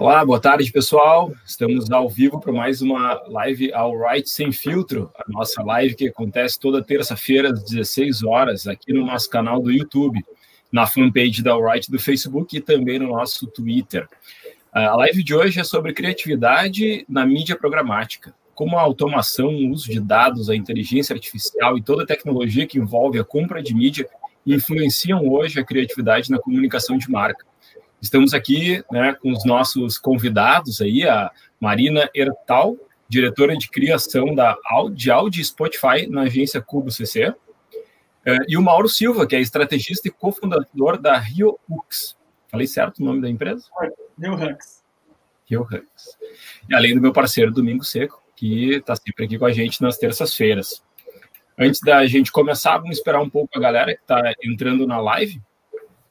Olá, boa tarde, pessoal. Estamos ao vivo para mais uma live All Right Sem Filtro, a nossa live que acontece toda terça-feira às 16 horas aqui no nosso canal do YouTube, na fanpage da All Right do Facebook e também no nosso Twitter. A live de hoje é sobre criatividade na mídia programática, como a automação, o uso de dados, a inteligência artificial e toda a tecnologia que envolve a compra de mídia influenciam hoje a criatividade na comunicação de marca. Estamos aqui né, com os nossos convidados aí, a Marina Ertal, diretora de criação da de Audi Spotify na agência Cubo CC, eh, e o Mauro Silva, que é estrategista e cofundador da Rio Hux. Falei certo o nome da empresa? Rio Hux. Rio Hux. E além do meu parceiro Domingo Seco, que está sempre aqui com a gente nas terças-feiras. Antes da gente começar, vamos esperar um pouco a galera que está entrando na live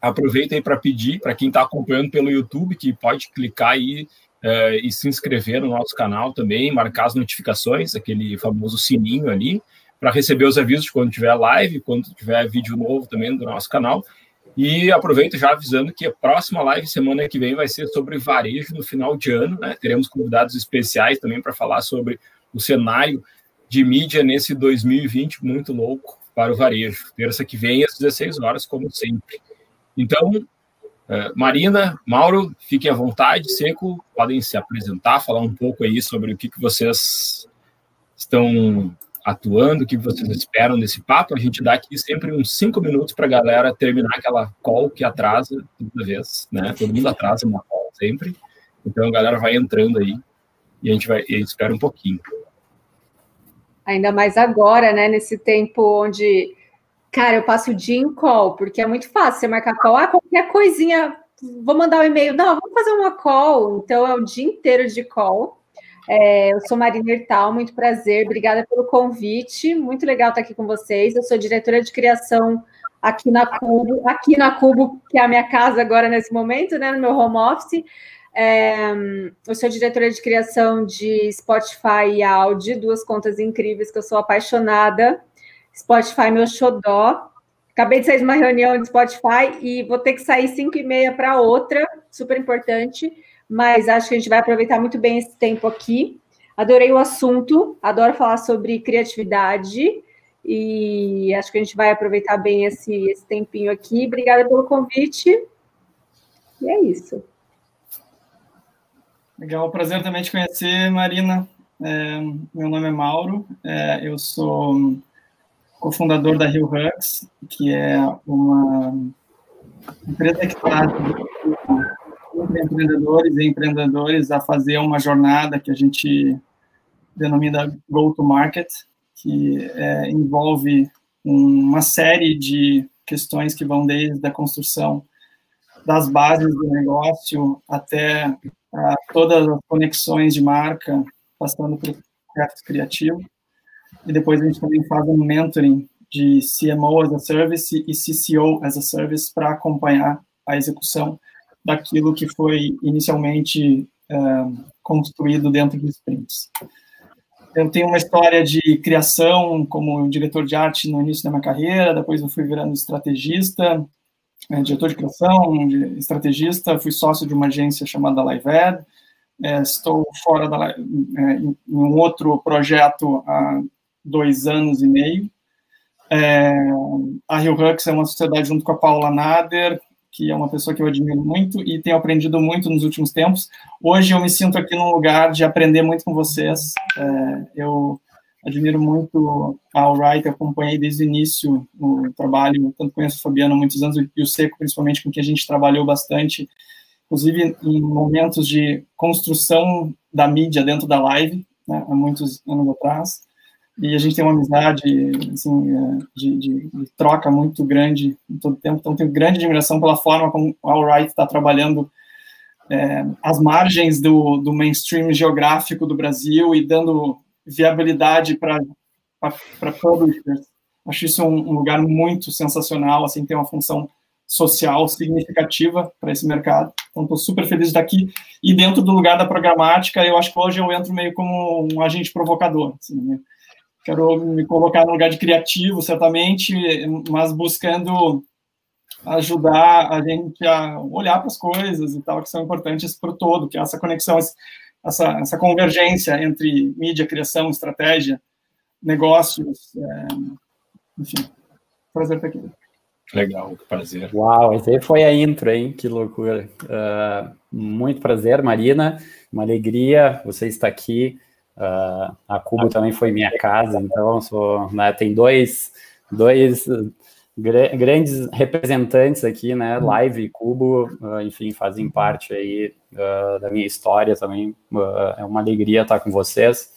aproveita aí para pedir para quem está acompanhando pelo YouTube que pode clicar aí é, e se inscrever no nosso canal também, marcar as notificações, aquele famoso sininho ali, para receber os avisos de quando tiver live, quando tiver vídeo novo também do nosso canal. E aproveito já avisando que a próxima live semana que vem vai ser sobre varejo no final de ano, né? Teremos convidados especiais também para falar sobre o cenário de mídia nesse 2020 muito louco para o varejo. Terça que vem às 16 horas, como sempre. Então, é, Marina, Mauro, fiquem à vontade, Seco, podem se apresentar, falar um pouco aí sobre o que, vocês estão atuando, o que vocês esperam desse papo. A gente dá aqui sempre uns cinco minutos para a galera terminar aquela call que atrasa toda vez, né? Todo mundo atrasa uma call sempre. Então a galera vai entrando aí e a gente vai espera um pouquinho. Ainda mais agora, né? Nesse tempo onde Cara, eu passo o dia em call, porque é muito fácil você marcar call. Ah, qualquer coisinha, vou mandar um e-mail. Não, vamos fazer uma call. Então, é o dia inteiro de call. É, eu sou Marina Hertal, muito prazer. Obrigada pelo convite. Muito legal estar aqui com vocês. Eu sou diretora de criação aqui na Cubo, aqui na Cubo, que é a minha casa agora nesse momento, né, no meu home office. É, eu sou diretora de criação de Spotify e Audi, duas contas incríveis que eu sou apaixonada. Spotify meu xodó. Acabei de sair de uma reunião de Spotify e vou ter que sair 5 e meia para outra, super importante, mas acho que a gente vai aproveitar muito bem esse tempo aqui. Adorei o assunto, adoro falar sobre criatividade e acho que a gente vai aproveitar bem esse, esse tempinho aqui. Obrigada pelo convite. E é isso. Legal, prazer também te conhecer, Marina. É, meu nome é Mauro, é, eu sou cofundador da Rio Hux, que é uma empresa que entre empreendedores e empreendedores a fazer uma jornada que a gente denomina Go to Market, que é, envolve uma série de questões que vão desde a construção das bases do negócio até todas as conexões de marca, passando por projeto criativo e depois a gente também faz um mentoring de CMO as a Service e CCO as a Service para acompanhar a execução daquilo que foi inicialmente uh, construído dentro de sprints. Eu tenho uma história de criação como diretor de arte no início da minha carreira, depois eu fui virando estrategista, é, diretor de criação, de estrategista, fui sócio de uma agência chamada LiveAd, é, estou fora da, é, em um outro projeto dois anos e meio. É, a Rio Hux é uma sociedade junto com a Paula Nader, que é uma pessoa que eu admiro muito e tenho aprendido muito nos últimos tempos. Hoje eu me sinto aqui num lugar de aprender muito com vocês. É, eu admiro muito a Alright, acompanhei desde o início o trabalho, tanto conheço o Fabiano há muitos anos e o Seco, principalmente, com que a gente trabalhou bastante, inclusive em momentos de construção da mídia dentro da live, né, há muitos anos atrás. E a gente tem uma amizade assim, é, de, de, de, troca muito grande em todo tempo, então tenho grande admiração pela forma como a Alright está trabalhando é, as margens do, do mainstream geográfico do Brasil e dando viabilidade para publishers. Acho isso um, um, lugar muito sensacional, assim, tem uma função social significativa para esse mercado. Então, estou super feliz de estar aqui. E dentro do lugar da programática, eu acho que hoje eu entro meio como um agente provocador. Assim, né? Quero me colocar no lugar de criativo, certamente, mas buscando ajudar a gente a olhar para as coisas e tal, que são importantes para o todo, que é essa conexão, essa, essa convergência entre mídia, criação, estratégia, negócios, é, enfim, prazer estar aqui. Legal, prazer. Uau, esse aí foi a intro, hein? Que loucura. Uh, muito prazer, Marina. Uma alegria você estar aqui. Uh, a Cuba também foi minha casa, então sou, né, tem dois, dois grandes representantes aqui, né? Live e Cubo, uh, enfim, fazem parte aí uh, da minha história também. É uma alegria estar com vocês.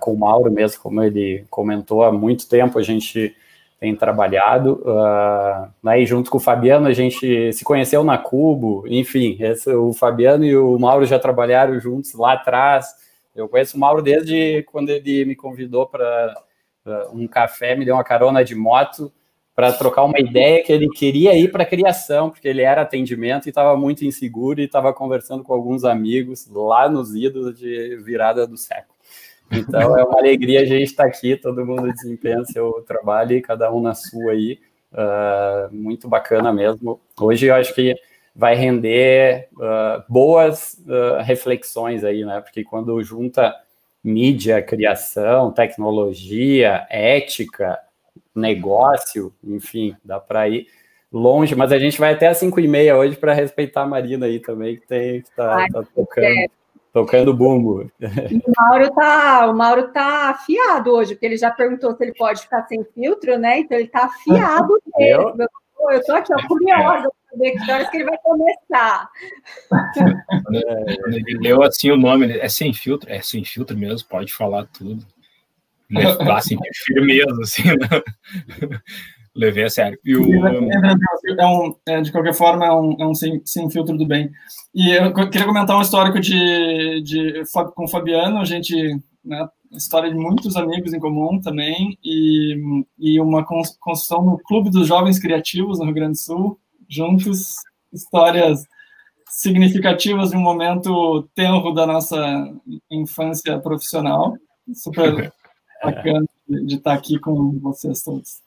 com o Mauro mesmo, como ele comentou, há muito tempo a gente tem trabalhado. Uh, e junto com o Fabiano, a gente se conheceu na Cubo, enfim, esse, o Fabiano e o Mauro já trabalharam juntos lá atrás. Eu conheço o Mauro desde quando ele me convidou para um café, me deu uma carona de moto para trocar uma ideia que ele queria ir para criação, porque ele era atendimento e estava muito inseguro e estava conversando com alguns amigos lá nos idos de virada do século. Então é uma alegria a gente estar tá aqui, todo mundo desempenha seu trabalho e cada um na sua aí. Uh, muito bacana mesmo. Hoje eu acho que vai render uh, boas uh, reflexões aí, né? Porque quando junta mídia, criação, tecnologia, ética, negócio, enfim, dá para ir longe, mas a gente vai até às 5 e meia hoje para respeitar a Marina aí também, que tem que tá, tá tocando, é. tocando bumbo. O Mauro tá, o Mauro tá afiado hoje, porque ele já perguntou se ele pode ficar sem filtro, né? Então ele tá afiado mesmo. Eu, eu tô aqui, ó, curiosa para saber que horas que ele vai começar. Quando ele leu assim o nome, é sem filtro? É sem filtro mesmo, pode falar tudo. assim, firmeza, assim, né? Levei a sério. E o... é um, é, de qualquer forma, é um, é um sem, sem filtro do bem. E eu queria comentar um histórico de, de, com o Fabiano, a gente, né, história de muitos amigos em comum também, e, e uma construção no Clube dos Jovens Criativos no Rio Grande do Sul, juntos, histórias significativas de um momento tenro da nossa infância profissional. Super bacana de estar aqui com vocês todos.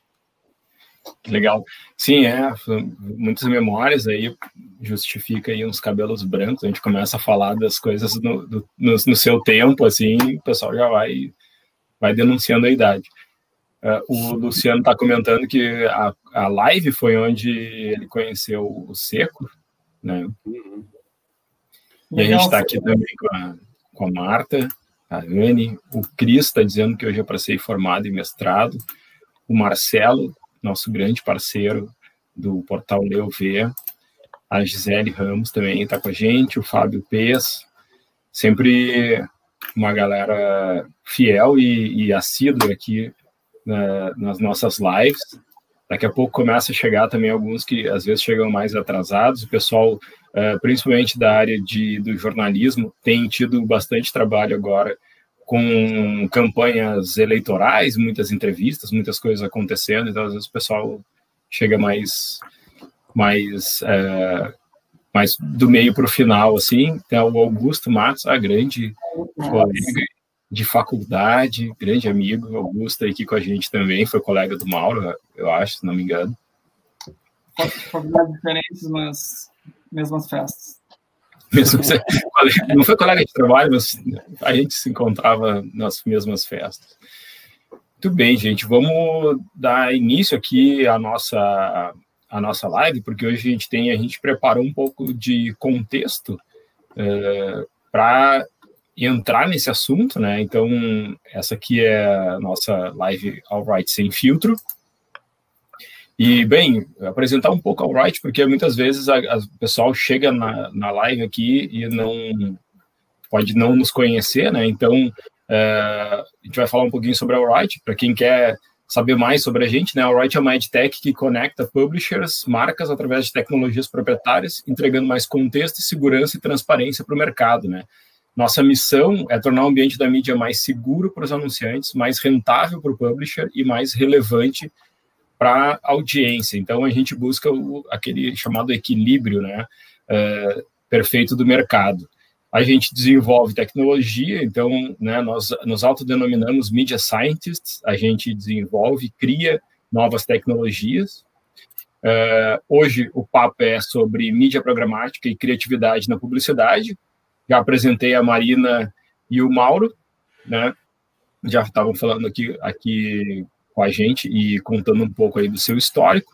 Legal. Sim, é, muitas memórias aí justifica aí uns cabelos brancos, a gente começa a falar das coisas no, no, no seu tempo, assim, o pessoal já vai, vai denunciando a idade. Uh, o Luciano está comentando que a, a live foi onde ele conheceu o Seco, né? Uhum. E a gente está aqui também com a, com a Marta, a Anne, o Cris está dizendo que eu já passei formado em mestrado, o Marcelo, nosso grande parceiro do portal Leu V, a Gisele Ramos também está com a gente, o Fábio Pes, sempre uma galera fiel e, e assídua aqui na, nas nossas lives. Daqui a pouco começa a chegar também alguns que às vezes chegam mais atrasados. O pessoal, uh, principalmente da área de, do jornalismo, tem tido bastante trabalho agora com campanhas eleitorais, muitas entrevistas, muitas coisas acontecendo. Então, às vezes o pessoal chega mais, mais, uh, mais do meio para o final, assim. Tem o Augusto Matos, a grande colega de faculdade, grande amigo, Augusto aqui com a gente também, foi colega do Mauro, eu acho, se não me engano. Faculdades diferentes, mas mesmas festas. Não foi colega de trabalho, mas a gente se encontrava nas mesmas festas. Muito bem, gente, vamos dar início aqui à nossa, à nossa live, porque hoje a gente tem, a gente preparou um pouco de contexto é, para entrar nesse assunto, né? Então, essa aqui é a nossa live All Right Sem Filtro. E, bem, apresentar um pouco All Right, porque muitas vezes o pessoal chega na, na live aqui e não pode não nos conhecer, né? Então, Uh, a gente vai falar um pouquinho sobre a Alright, para quem quer saber mais sobre a gente, né? A Alright é uma edtech que conecta publishers, marcas através de tecnologias proprietárias, entregando mais contexto, segurança e transparência para o mercado, né? Nossa missão é tornar o ambiente da mídia mais seguro para os anunciantes, mais rentável para o publisher e mais relevante para a audiência. Então, a gente busca o, aquele chamado equilíbrio né, uh, perfeito do mercado. A gente desenvolve tecnologia, então né, nós nos autodenominamos media scientists, a gente desenvolve, cria novas tecnologias. Uh, hoje o papo é sobre mídia programática e criatividade na publicidade, já apresentei a Marina e o Mauro, né? Já estavam falando aqui, aqui com a gente e contando um pouco aí do seu histórico.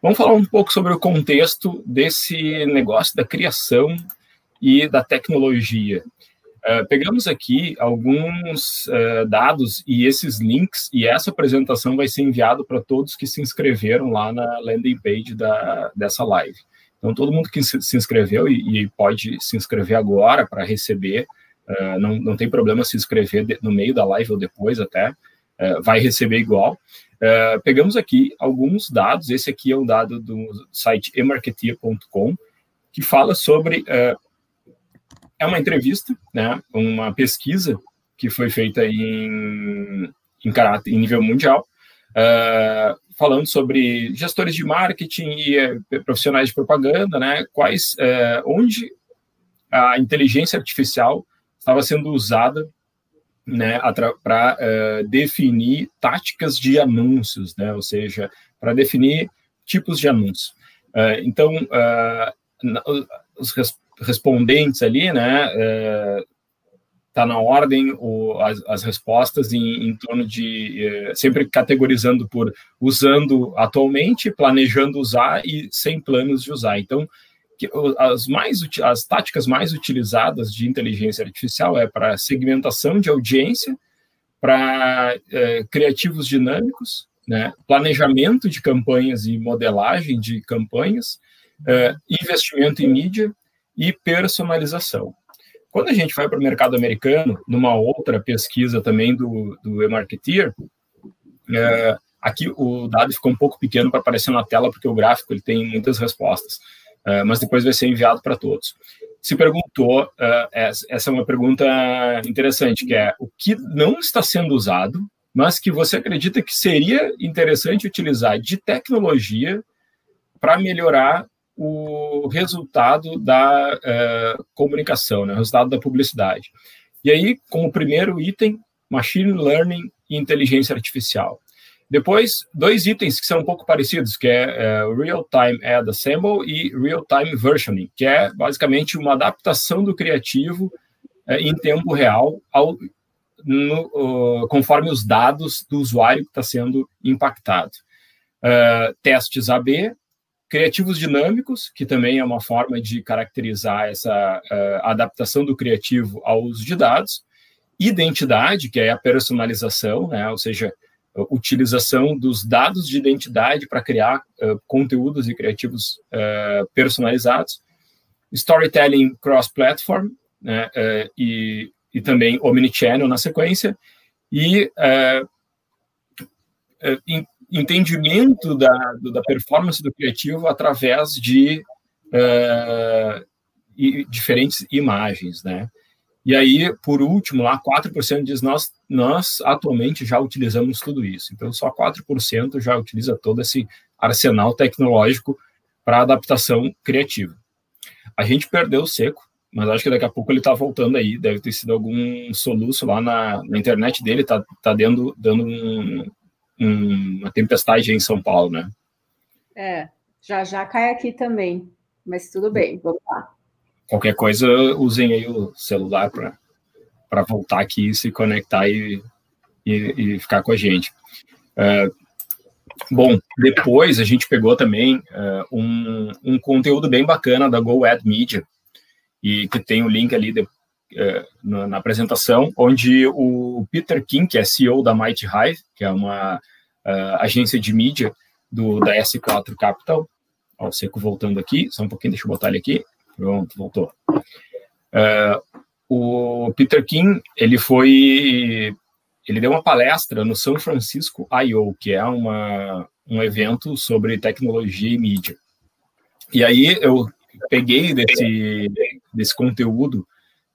Vamos falar um pouco sobre o contexto desse negócio da criação e da tecnologia. Uh, pegamos aqui alguns uh, dados e esses links, e essa apresentação vai ser enviado para todos que se inscreveram lá na landing page da, dessa live. Então, todo mundo que se inscreveu e, e pode se inscrever agora para receber, uh, não, não tem problema se inscrever no meio da live ou depois até, uh, vai receber igual. Uh, pegamos aqui alguns dados, esse aqui é um dado do site emarketeer.com, que fala sobre, é uma entrevista, né, uma pesquisa que foi feita em, em, caráter, em nível mundial, uh, falando sobre gestores de marketing e eh, profissionais de propaganda, né? Quais, eh, onde a inteligência artificial estava sendo usada, né, para eh, definir táticas de anúncios, né? Ou seja, para definir tipos de anúncios. então, os respondentes ali, né, está na ordem o, as, as, respostas em, em torno de sempre categorizando por usando atualmente, planejando usar e sem planos de usar. Então, as mais as táticas mais utilizadas de inteligência artificial é para segmentação de audiência, para eh, criativos dinâmicos, né, planejamento de campanhas e modelagem de campanhas, eh, investimento em mídia e personalização. Quando a gente vai para o mercado americano, numa outra pesquisa também do, do eMarketeer, é, aqui o dado ficou um pouco pequeno para aparecer na tela, porque o gráfico ele tem muitas respostas, é, mas depois vai ser enviado para todos. Se perguntou, é, essa é uma pergunta interessante, que é o que não está sendo usado, mas que você acredita que seria interessante utilizar de tecnologia para melhorar o resultado da uh, comunicação, né, o resultado da publicidade. E aí, como primeiro item, machine learning e inteligência artificial. Depois, dois itens que são um pouco parecidos, que é uh, Real-Time Ad Assemble e Real-Time Versioning, que é basicamente uma adaptação do criativo uh, em tempo real, ao, no, uh, conforme os dados do usuário que está sendo impactado. testes AB, Criativos dinâmicos, que também é uma forma de caracterizar essa uh, adaptação do criativo ao uso de dados. Identidade, que é a personalização, né? ou seja, utilização dos dados de identidade para criar uh, conteúdos e criativos uh, personalizados. Storytelling cross-platform, né? e, e também omnichannel na sequência. E entendimento da, da performance do criativo através de uh, diferentes imagens, né? E aí, por último, lá 4% diz nós, nós atualmente já utilizamos tudo isso. Então, só 4% já utiliza todo esse arsenal tecnológico para adaptação criativa. A gente perdeu o seco, mas acho que daqui a pouco ele está voltando aí. Deve ter sido algum soluço lá na, na internet dele, está tá dando, dando um, uma tempestade em São Paulo, né? É, já já cai aqui também, mas tudo bem, vamos lá. Qualquer coisa, usem aí o celular para voltar aqui, se conectar e, e, e ficar com a gente. Uh, bom, depois a gente pegou também uh, um, um conteúdo bem bacana da Go Ad Media, e que tem o link ali de, é, na, na, apresentação, onde o Peter King, que é CEO da Mighty Hive, que é uma uh, agência de mídia do, da S4 Capital, ó, o Seco voltando aqui, só um pouquinho, deixa eu botar ele aqui, pronto, voltou. Uh, o Peter King, ele foi, ele deu uma palestra no São Francisco I.O., que é uma, um evento sobre tecnologia e mídia. E aí eu peguei desse, desse conteúdo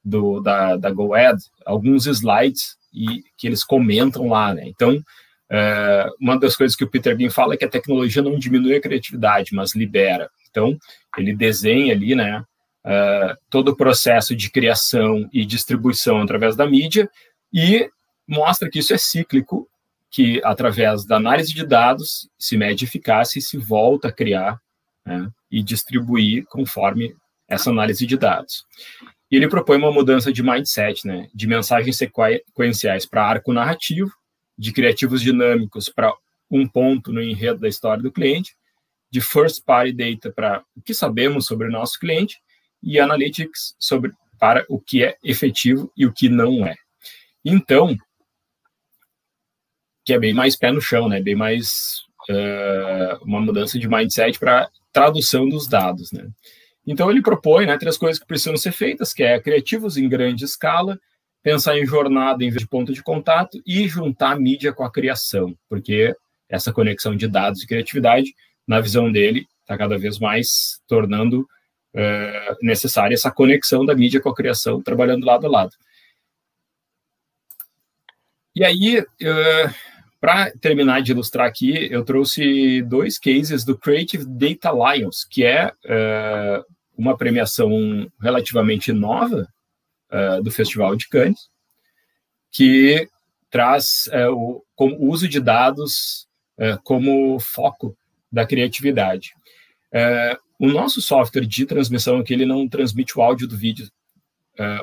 do, da, da GoAd alguns slides e que eles comentam lá, né? Então, é, uma das coisas que o Peter Bean fala é que a tecnologia não diminui a criatividade, mas libera. Então, ele desenha ali, né, uh, todo o processo de criação e distribuição através da mídia e mostra que isso é cíclico, que através da análise de dados se mede eficácia e se volta a criar né, e distribuir conforme essa análise de dados. E ele propõe uma mudança de mindset, né, de mensagens sequenciais para arco narrativo, de criativos dinâmicos para um ponto no enredo da história do cliente, de first party data para o que sabemos sobre o nosso cliente e analytics sobre para o que é efetivo e o que não é. Então, que é bem mais pé no chão, né? Bem mais uh, uma mudança de mindset para tradução dos dados, né? Então ele propõe, né, três coisas que precisam ser feitas, que é criativos em grande escala, pensar em jornada em vez de ponto de contato e juntar a mídia com a criação, porque essa conexão de dados e criatividade, na visão dele, está cada vez mais tornando uh, necessária essa conexão da mídia com a criação, trabalhando lado a lado. E aí, uh, para terminar de ilustrar aqui, eu trouxe dois cases do Creative Data Lions, que é uh, uma premiação relativamente nova do Festival de Cannes, que traz o, o, uso de dados como foco da criatividade. O nosso software de transmissão aqui, ele não transmite o áudio do vídeo,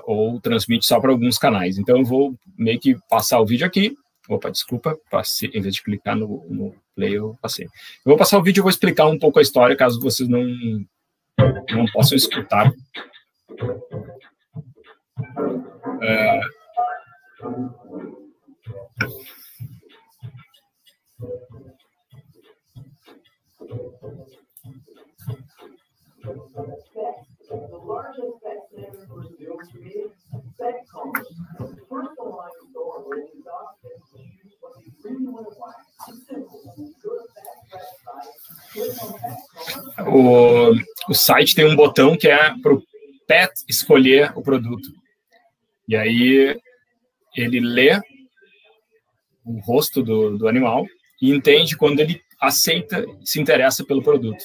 ou transmite só para alguns canais. Então, eu vou meio que passar o vídeo aqui, Opa, desculpa, passei, em vez de clicar no, no play, eu passei. Eu vou passar o vídeo e vou explicar um pouco a história, caso vocês não, não possam escutar. É... o, o site tem um botão que é para o pet escolher o produto. E aí ele lê o rosto do, do animal e entende quando ele aceita, se interessa pelo produto.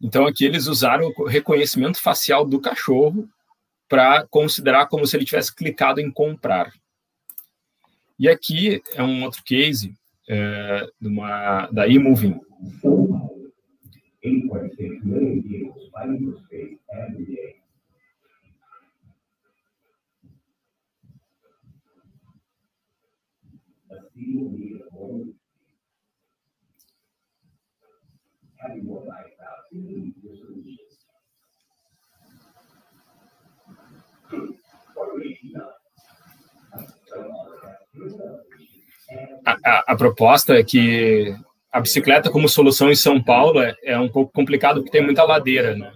Então aqui eles usaram o reconhecimento facial do cachorro para considerar como se ele tivesse clicado em comprar. E aqui é um outro case é, de uma, da eMoving. A, a, a, proposta é que a bicicleta como solução em São Paulo é, é um pouco complicado porque tem muita ladeira, né?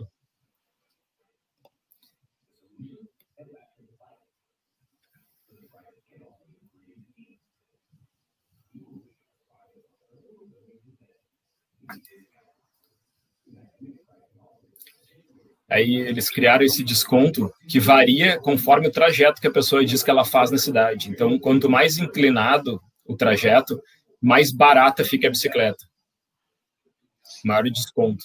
Aí eles criaram esse desconto que varia conforme o trajeto que a pessoa diz que ela faz na cidade. Então, quanto mais inclinado o trajeto, mais barata fica a bicicleta. Maior desconto.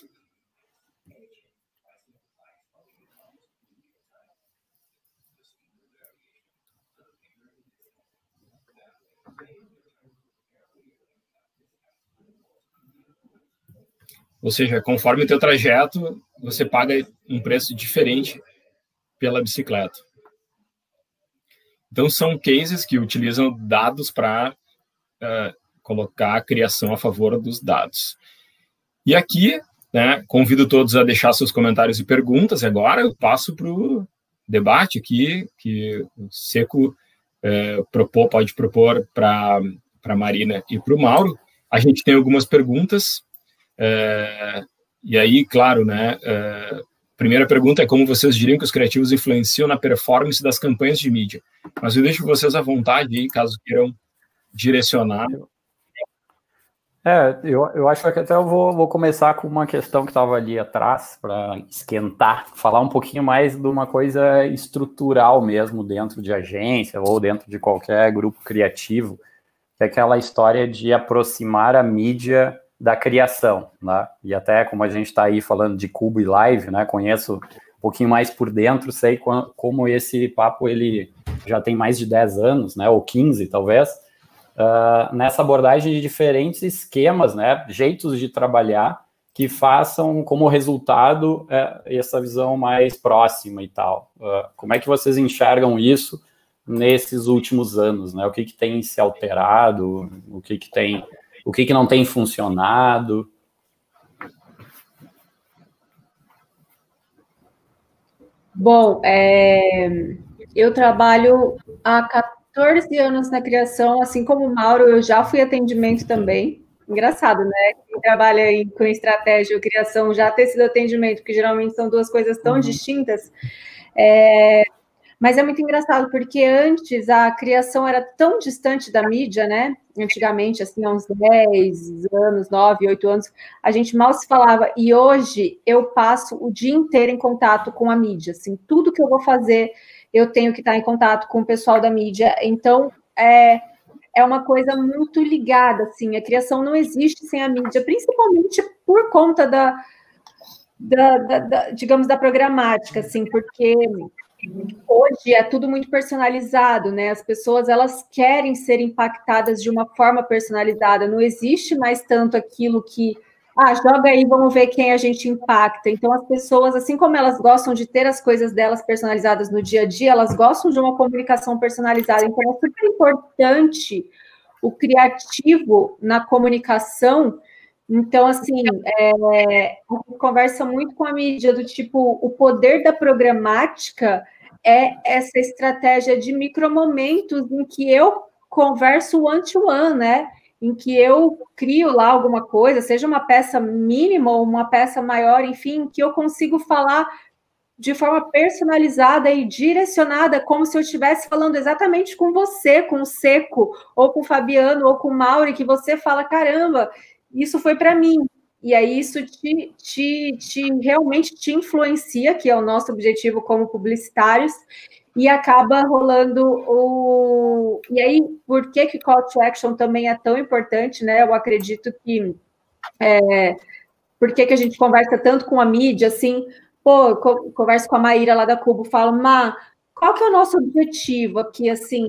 Ou seja, conforme o teu trajeto, você paga um preço diferente pela bicicleta. Então, são cases que utilizam dados para uh, colocar a criação a favor dos dados. E aqui, né, convido todos a deixar seus comentários e perguntas. Agora eu passo para o debate aqui, que o Seco uh, propor, pode propor para a Marina e para o Mauro. A gente tem algumas perguntas. Uh, e aí, claro, né? Uh, primeira pergunta é como vocês diriam que os criativos influenciam na performance das campanhas de mídia. Mas eu deixo vocês à vontade aí, caso queiram direcionar. É, eu, eu acho que até eu vou, vou começar com uma questão que estava ali atrás, para esquentar, falar um pouquinho mais de uma coisa estrutural mesmo dentro de agência ou dentro de qualquer grupo criativo, que é aquela história de aproximar a mídia da criação, né? E até como a gente está aí falando de Cubo e Live, né? Conheço um pouquinho mais por dentro, sei como esse papo ele já tem mais de 10 anos, né? Ou 15 talvez uh, nessa abordagem de diferentes esquemas, né, jeitos de trabalhar que façam como resultado uh, essa visão mais próxima e tal. Uh, como é que vocês enxergam isso nesses últimos anos, né? O que, que tem se alterado, o que, que tem, o que, que não tem funcionado? Bom, é, eu trabalho há 14 anos na criação, assim como o Mauro, eu já fui atendimento também. Engraçado, né? Quem trabalha em, com estratégia ou criação já ter sido atendimento, porque geralmente são duas coisas tão uhum. distintas. É, mas é muito engraçado, porque antes a criação era tão distante da mídia, né? Antigamente, assim, há uns 10 anos, 9, 8 anos, a gente mal se falava. E hoje eu passo o dia inteiro em contato com a mídia. Assim, tudo que eu vou fazer, eu tenho que estar em contato com o pessoal da mídia. Então, é, é uma coisa muito ligada, assim. A criação não existe sem a mídia, principalmente por conta da, da, da, da digamos, da programática, assim, porque hoje é tudo muito personalizado, né? As pessoas elas querem ser impactadas de uma forma personalizada. Não existe mais tanto aquilo que ah, joga aí, vamos ver quem a gente impacta. Então, as pessoas, assim como elas gostam de ter as coisas delas personalizadas no dia a dia, elas gostam de uma comunicação personalizada. Então, é super importante o criativo na comunicação. Então, assim, é, conversa muito com a mídia do tipo, o poder da programática é essa estratégia de micromomentos em que eu converso one-to-one, -one, né? em que eu crio lá alguma coisa, seja uma peça mínima ou uma peça maior, enfim, que eu consigo falar de forma personalizada e direcionada, como se eu estivesse falando exatamente com você, com o Seco, ou com o Fabiano, ou com o Mauri, que você fala, caramba, isso foi para mim. E aí isso te, te, te realmente te influencia, que é o nosso objetivo como publicitários, e acaba rolando o. E aí, por que, que call to action também é tão importante, né? Eu acredito que. É, por que, que a gente conversa tanto com a mídia, assim, pô, converso com a Maíra lá da Cubo, falo, Ma, qual que é o nosso objetivo aqui, assim,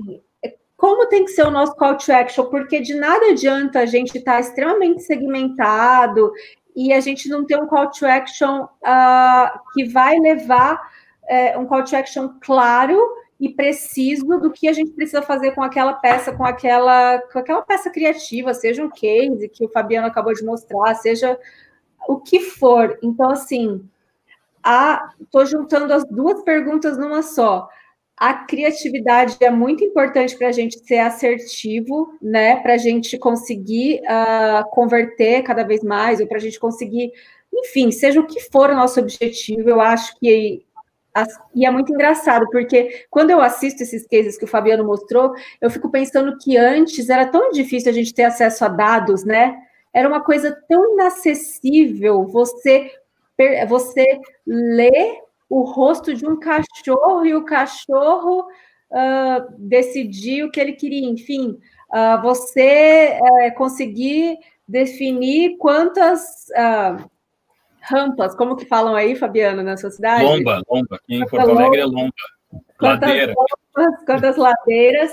como tem que ser o nosso call to action, porque de nada adianta a gente estar tá extremamente segmentado e a gente não ter um call to action uh, que vai levar é, um call to action claro e preciso do que a gente precisa fazer com aquela peça, com aquela, com aquela peça criativa, seja um case que o Fabiano acabou de mostrar, seja o que for. Então, assim, estou juntando as duas perguntas numa só. A criatividade é muito importante para a gente ser assertivo, né? Para a gente conseguir uh, converter cada vez mais, ou para a gente conseguir, enfim, seja o que for o nosso objetivo, eu acho que e é muito engraçado, porque quando eu assisto esses cases que o Fabiano mostrou, eu fico pensando que antes era tão difícil a gente ter acesso a dados, né? Era uma coisa tão inacessível você, você ler o rosto de um cachorro e o cachorro uh, decidir o que ele queria. Enfim, uh, você uh, conseguir definir quantas. Uh, rampas, como que falam aí, Fabiano, na sua cidade? Lomba, lomba. Aqui em Porto Alegre é lomba. Quantas Ladeira. Lompas, quantas ladeiras.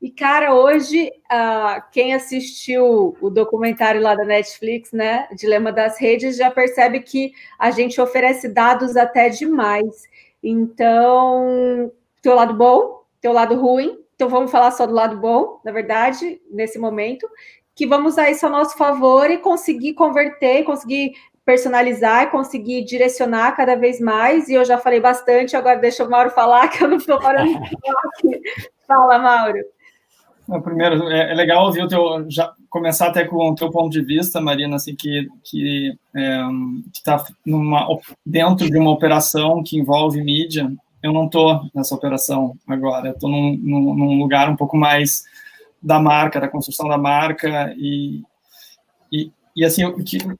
E, cara, hoje, uh, quem assistiu o documentário lá da Netflix, né, Dilema das Redes, já percebe que a gente oferece dados até demais. Então, teu lado bom, teu lado ruim. Então, vamos falar só do lado bom, na verdade, nesse momento, que vamos usar isso a nosso favor e conseguir converter, conseguir personalizar conseguir direcionar cada vez mais. E eu já falei bastante, agora deixa o Mauro falar, que eu não estou parando de falar aqui. Fala, Mauro. Primeiro, é, é, legal ouvir o teu, já começar até com o teu ponto de vista, Marina, assim, que que é, está dentro de uma operação que envolve mídia. Eu não estou nessa operação agora, estou num, num, num, lugar um pouco mais da marca, da construção da marca e, e, e assim,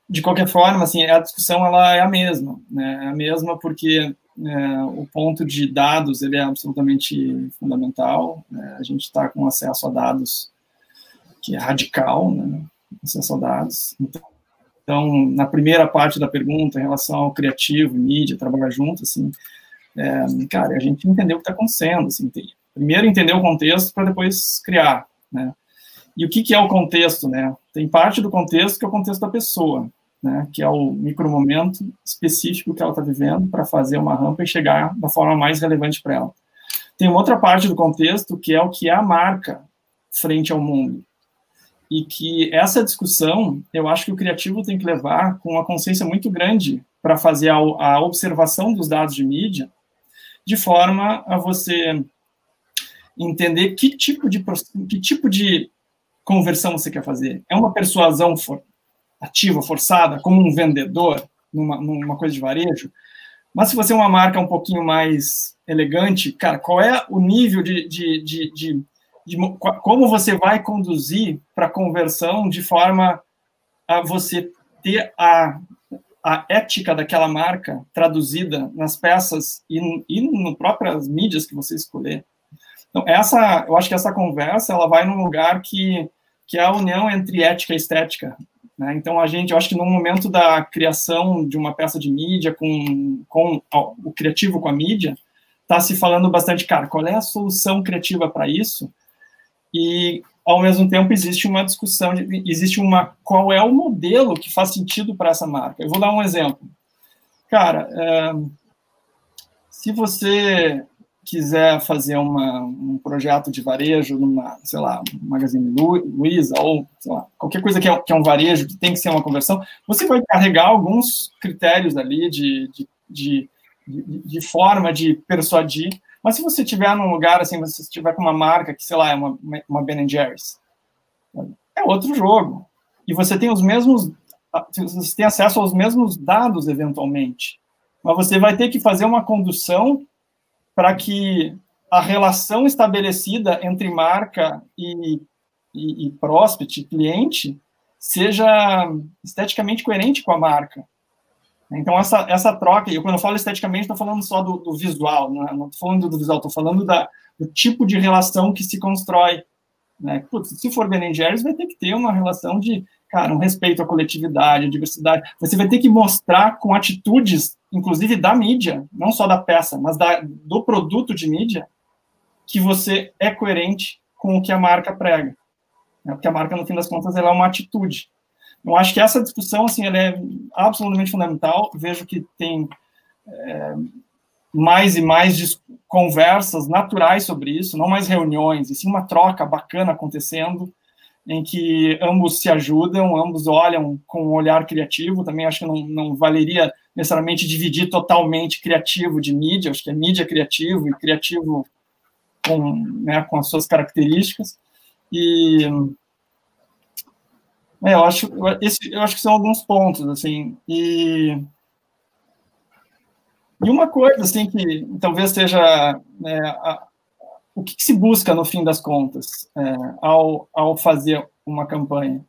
de qualquer forma, assim, a discussão ela é a mesma, né? É a mesma porque é, o ponto de dados ele é absolutamente fundamental. Né? A gente está com acesso a dados que é radical, né? acesso a dados. Então, na primeira parte da pergunta, em relação ao criativo, mídia, trabalhar junto, assim, é, cara, a gente entendeu o que está acontecendo. Assim, primeiro entender o contexto para depois criar, né? E o que, que é o contexto, né? Tem parte do contexto que é o contexto da pessoa né, que é o micromomento específico que ela está vivendo para fazer uma rampa e chegar da forma mais relevante para ela. Tem uma outra parte do contexto que é o que é a marca frente ao mundo. E que essa discussão, eu acho que o criativo tem que levar com uma consciência muito grande para fazer a, a observação dos dados de mídia, de forma a você entender que tipo de, que tipo de conversão você quer fazer. É uma persuasão for, ativa, forçada, como um vendedor numa, numa coisa de varejo. Mas se você é uma marca um pouquinho mais elegante, cara, qual é o nível de, de, de, de, de como você vai conduzir para conversão de forma a você ter a, a ética daquela marca traduzida nas peças e, e no próprias mídias que você escolher. Então, essa, eu acho que essa conversa ela vai num lugar que, que é a união entre ética e estética. Né? Então, a gente, eu acho que no momento da criação de uma peça de mídia com, com ó, o criativo com a mídia, está se falando bastante, cara, qual é a solução criativa para isso? E, ao mesmo tempo, existe uma discussão, de, existe uma, qual é o modelo que faz sentido para essa marca? Eu vou dar um exemplo. Cara, é, se você quiser fazer uma, um projeto de varejo numa, sei lá, Magazine Luiza ou lá, qualquer coisa que é, que é, um varejo que tem que ser uma conversão, você vai carregar alguns critérios ali de, de, de, de, forma de persuadir. Mas se você tiver num lugar assim, você estiver com uma marca que, sei lá, é uma, uma Ben Jerry's, é outro jogo. E você tem os mesmos, você tem acesso aos mesmos dados eventualmente. Mas você vai ter que fazer uma condução para que a relação estabelecida entre marca e, e, e prospect, cliente, seja esteticamente coerente com a marca. Então, essa, essa troca, eu quando eu falo esteticamente, estou falando só do, do visual, não estou falando do visual, estou falando da, do tipo de relação que se constrói. Né? Putz, se for Ben Jerry's, vai ter que ter uma relação de, cara, um respeito à coletividade, à diversidade. Você vai ter que mostrar com atitudes inclusive da mídia, não só da peça, mas da, do produto de mídia, que você é coerente com o que a marca prega. Né? Porque a marca, no fim das contas, ela é uma atitude. Eu acho que essa discussão, assim, ela é absolutamente fundamental. Vejo que tem é, mais e mais conversas naturais sobre isso, não mais reuniões, e sim uma troca bacana acontecendo, em que ambos se ajudam, ambos olham com um olhar criativo. Também acho que não, não valeria necessariamente dividir totalmente criativo de mídia, acho que é mídia criativo e criativo com, né, com as suas características. E é, eu acho, esse, eu acho que são alguns pontos, assim, e, e uma coisa, assim, que talvez seja né, a, o que, que, se busca, no fim das contas, é, ao, ao fazer uma campanha?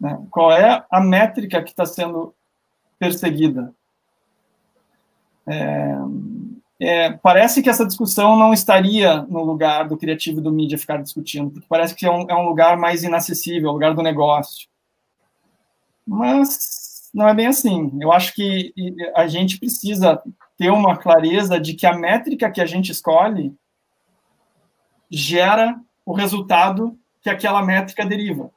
Né? Qual é a métrica que está sendo perseguida. É, é, parece que essa discussão não estaria no lugar do criativo e do mídia ficar discutindo, porque parece que é um, é um lugar mais inacessível, é o lugar do negócio. Mas não é bem assim. Eu acho que a gente precisa ter uma clareza de que a métrica que a gente escolhe gera o resultado que aquela métrica deriva.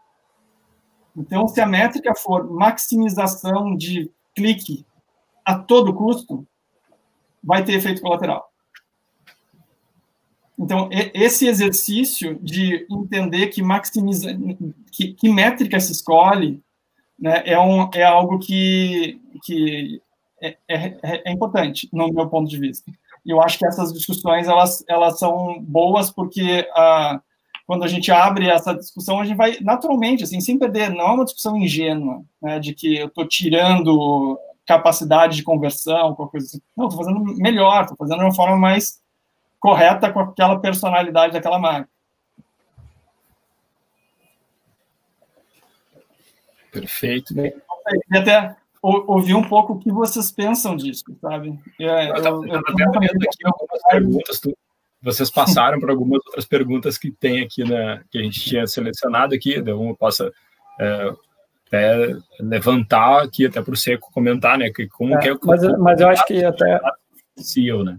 Então, se a métrica for maximização de clique a todo custo, vai ter efeito colateral. Então, esse exercício de entender que maximiza, que, que métrica se escolhe, né, é, um, é algo que, que é, é, é, importante, no meu ponto de vista. E eu acho que essas discussões, elas, elas são boas porque a, quando a gente abre essa discussão, a gente vai naturalmente, assim, sem perder, não é uma discussão ingênua, né, de que eu estou tirando capacidade de conversão, qualquer coisa assim. Não, estou fazendo melhor, estou fazendo de uma forma mais correta com aquela personalidade daquela marca. Perfeito. E até ouvir um pouco o que vocês pensam disso, sabe? É, eu, eu, eu, até aqui algumas perguntas, tu, vocês passaram por algumas outras perguntas que tem aqui, na, que a gente tinha selecionado aqui, então eu posso é, até levantar aqui, até para o Seco comentar, né, que como é, que é... Mas, mas eu acho que até... CEO, né?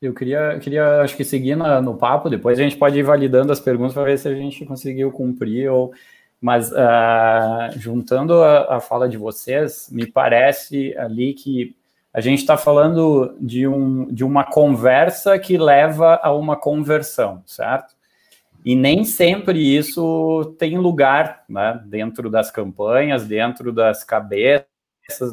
Eu queria, queria, acho que seguir na, no papo, depois a gente pode ir validando as perguntas para ver se a gente conseguiu cumprir ou mas uh, juntando a, a, fala de vocês, me parece ali que a gente está falando de, um, de uma conversa que leva a uma conversão, certo? E nem sempre isso tem lugar né, dentro das campanhas, dentro das cabeças,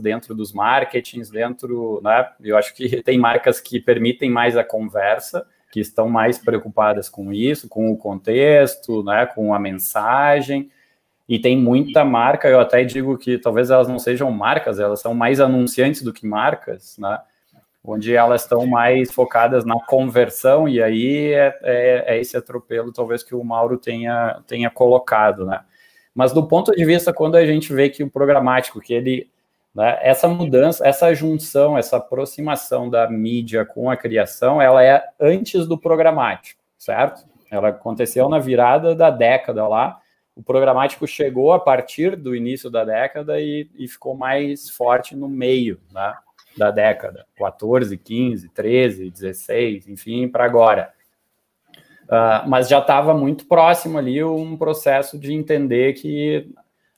dentro dos marketings, dentro. Né, eu acho que tem marcas que permitem mais a conversa, que estão mais preocupadas com isso, com o contexto, né, com a mensagem. E tem muita marca, eu até digo que talvez elas não sejam marcas, elas são mais anunciantes do que marcas, né? Onde elas estão mais focadas na conversão, e aí é, é, é, esse atropelo, talvez, que o Mauro tenha, tenha colocado, né? Mas do ponto de vista, quando a gente vê que o programático, que ele, né, essa mudança, essa junção, essa aproximação da mídia com a criação, ela é antes do programático, certo? Ela aconteceu na virada da década lá, o programático chegou a partir do início da década e, e ficou mais forte no meio né, da década, 14, 15, 13, 16, enfim, para agora. Uh, mas já estava muito próximo ali um processo de entender que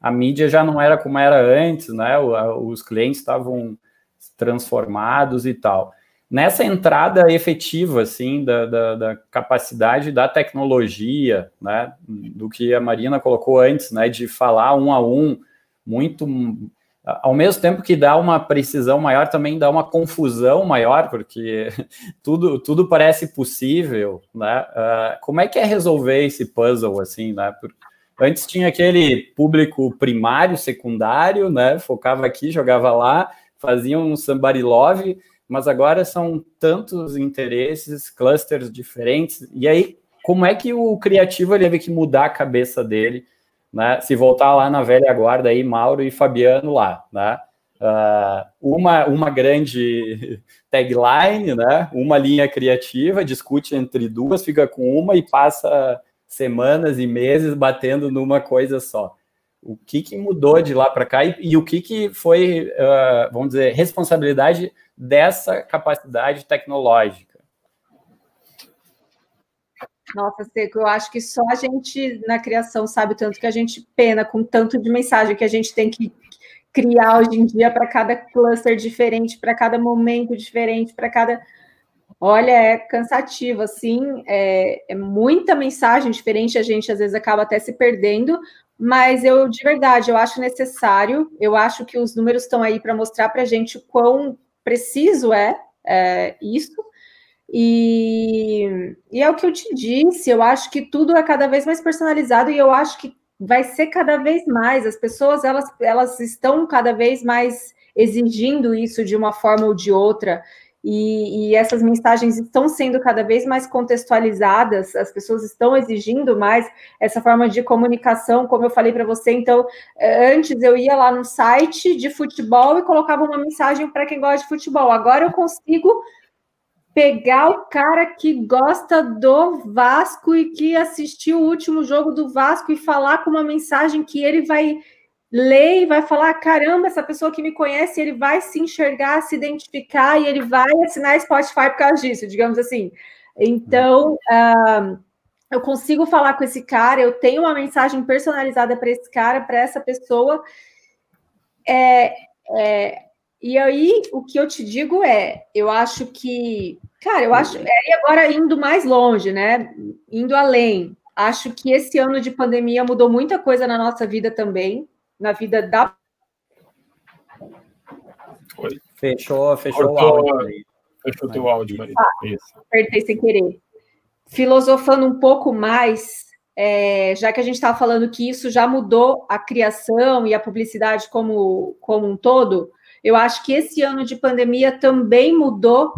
a mídia já não era como era antes, né? Os clientes estavam transformados e tal nessa entrada efetiva, assim, da, da, da, capacidade da tecnologia, né, do que a Marina colocou antes, né, de falar um a um, muito, ao mesmo tempo que dá uma precisão maior, também dá uma confusão maior, porque tudo, tudo parece possível, né, uh, como é que é resolver esse puzzle, assim, né, porque antes tinha aquele público primário, secundário, né, focava aqui, jogava lá, fazia um somebody love, mas agora são tantos interesses, clusters diferentes, e aí como é que o criativo ele teve que mudar a cabeça dele, né? Se voltar lá na velha guarda aí, Mauro e Fabiano lá, né? Uh, uma, uma grande tagline, né? Uma linha criativa, discute entre duas, fica com uma e passa semanas e meses batendo numa coisa só. O que, que mudou de lá para cá e, e, o que, que foi, uh, vamos dizer, responsabilidade dessa capacidade tecnológica? Nossa, Seco, eu acho que só a gente na criação sabe tanto que a gente pena com tanto de mensagem que a gente tem que criar hoje em dia para cada cluster diferente, para cada momento diferente, para cada. Olha, é cansativo, assim, é, é, muita mensagem diferente, a gente às vezes acaba até se perdendo, mas eu, de verdade, eu acho necessário, eu acho que os números estão aí para mostrar para a gente o quão preciso é, é isso. E, e, é o que eu te disse, eu acho que tudo é cada vez mais personalizado e eu acho que vai ser cada vez mais. As pessoas elas, elas estão cada vez mais exigindo isso de uma forma ou de outra. E, e, essas mensagens estão sendo cada vez mais contextualizadas, as pessoas estão exigindo mais essa forma de comunicação, como eu falei para você. Então, eh, antes eu ia lá no site de futebol e colocava uma mensagem para quem gosta de futebol. Agora eu consigo pegar o cara que gosta do Vasco e que assistiu o último jogo do Vasco e falar com uma mensagem que ele vai lê e vai falar: caramba, essa pessoa que me conhece, ele vai se enxergar, se identificar e ele vai assinar Spotify por causa disso, digamos assim. Então, uh, eu consigo falar com esse cara, eu tenho uma mensagem personalizada para esse cara, para essa pessoa. É, é, e aí, o que eu te digo é: eu acho que, cara, eu acho, é, e agora indo mais longe, né? Indo além. Acho que esse ano de pandemia mudou muita coisa na nossa vida também na vida da. Oi. Fechou, fechou Cortou, o áudio. Fechou o teu áudio, Maria. Ah, apertei sem querer. Filosofando um pouco mais, é, já que a gente estava falando que isso já mudou a criação e a publicidade como, como um todo, eu acho que esse ano de pandemia também mudou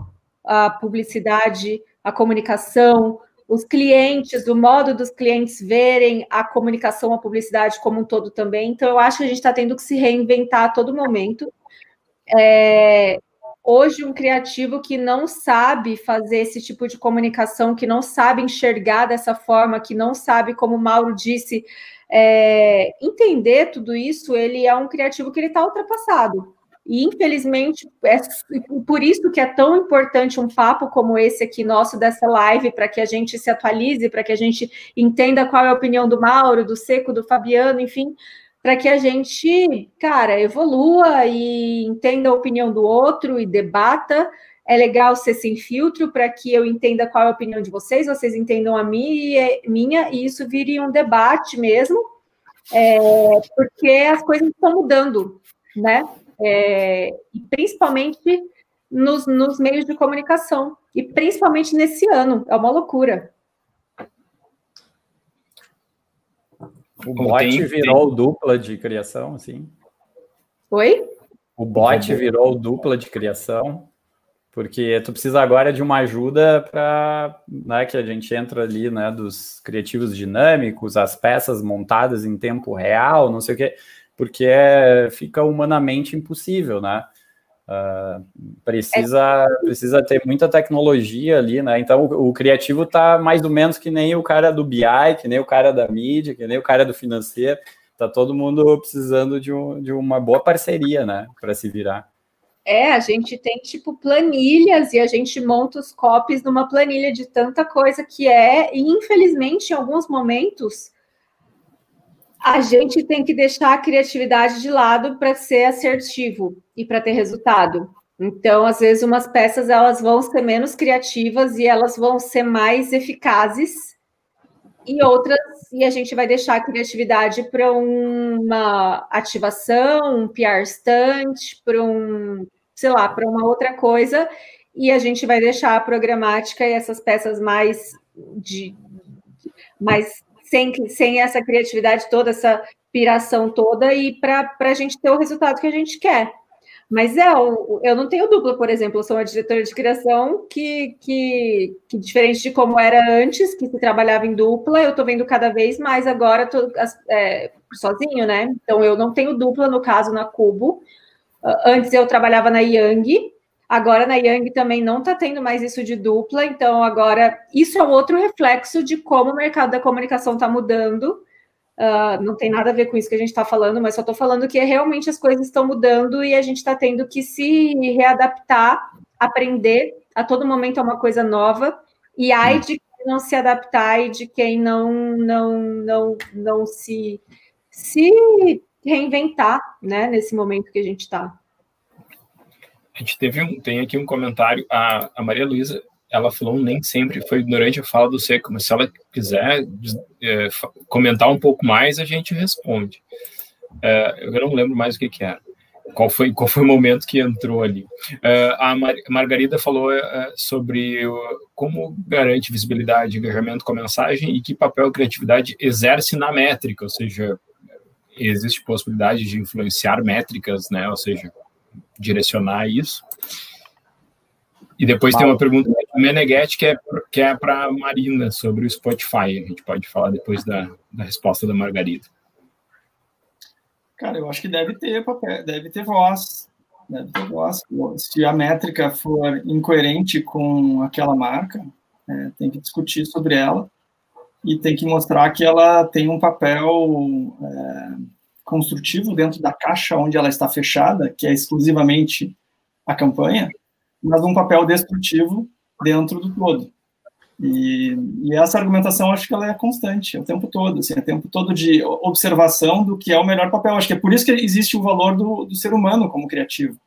a publicidade, a comunicação, os clientes, o modo dos clientes verem a comunicação, a publicidade como um todo também. Então, eu acho que a gente está tendo que se reinventar a todo momento. É, hoje, um criativo que não sabe fazer esse tipo de comunicação, que não sabe enxergar dessa forma, que não sabe, como o Mauro disse, é, entender tudo isso, ele é um criativo que ele está ultrapassado. E, infelizmente, é por isso que é tão importante um papo como esse aqui nosso, dessa live, para que a gente se atualize, para que a gente entenda qual é a opinião do Mauro, do Seco, do Fabiano, enfim, para que a gente, cara, evolua e entenda a opinião do outro e debata. É legal ser sem filtro para que eu entenda qual é a opinião de vocês, vocês entendam a minha, e isso vire um debate mesmo, é, porque as coisas estão mudando, né? É, e principalmente nos, nos meios de comunicação, e principalmente nesse ano, é uma loucura. O bot tem, virou tem. dupla de criação, assim? Oi? O bot virou dupla de criação, porque tu precisa agora de uma ajuda para né, que a gente entra ali, né, dos criativos dinâmicos, as peças montadas em tempo real, não sei o quê porque é, fica humanamente impossível, né? Uh, precisa, precisa ter muita tecnologia ali, né? Então o, o criativo tá mais ou menos que nem o cara do BI, que nem o cara da mídia, que nem o cara do financeiro. Tá todo mundo precisando de, um, de uma boa parceria, né? Para se virar. É, a gente tem tipo planilhas e a gente monta os copies numa planilha de tanta coisa que é, e infelizmente, em alguns momentos, a gente tem que deixar a criatividade de lado para ser assertivo e para ter resultado. Então, às vezes, umas peças elas vão ser menos criativas e elas vão ser mais eficazes, e outras, e a gente vai deixar a criatividade para uma ativação, um PR stunt, para um, sei lá, para uma outra coisa, e a gente vai deixar a programática e essas peças mais de mais sem, sem essa criatividade toda, essa piração toda, e para a gente ter o resultado que a gente quer. Mas é, eu, eu não tenho dupla, por exemplo, eu sou uma diretora de criação que, que, que diferente de como era antes, que se trabalhava em dupla, eu estou vendo cada vez mais agora tô, é, sozinho, né? Então eu não tenho dupla, no caso, na Cubo. Antes eu trabalhava na Yang, Agora na Yang também não está tendo mais isso de dupla, então agora isso é outro reflexo de como o mercado da comunicação está mudando. Uh, não tem nada a ver com isso que a gente está falando, mas só estou falando que realmente as coisas estão mudando e a gente está tendo que se readaptar, aprender. A todo momento é uma coisa nova. E ai de quem não se adaptar e de quem não não não não se se reinventar, né? Nesse momento que a gente está. Gente teve um, tem aqui um comentário, a, a Maria Luísa, ela falou nem sempre foi durante a fala do Seco, mas se ela quiser é, comentar um pouco mais, a gente responde. É, eu não lembro mais o que, que era. Qual foi, qual foi o momento que entrou ali? Uh, a Mar Margarida falou uh, sobre uh, como garante visibilidade, engajamento com a mensagem e que papel a criatividade exerce na métrica, ou seja, existe possibilidade de influenciar métricas, né? Ou seja, direcionar isso. E depois tem uma pergunta do Meneghetti que é, que é para a Marina sobre o Spotify. A gente pode falar depois da, da resposta da Margarida. Cara, eu acho que deve ter papel, deve ter voz. Deve ter voz. Se a métrica for incoerente com aquela marca, é, tem que discutir sobre ela e tem que mostrar que ela tem um papel é, construtivo dentro da caixa onde ela está fechada, que é exclusivamente a campanha, mas um papel destrutivo dentro do todo. E, e, essa argumentação acho que ela é constante o tempo todo, assim, o tempo todo de observação do que é o melhor papel. Acho que é por isso que existe o valor do, do ser humano como criativo.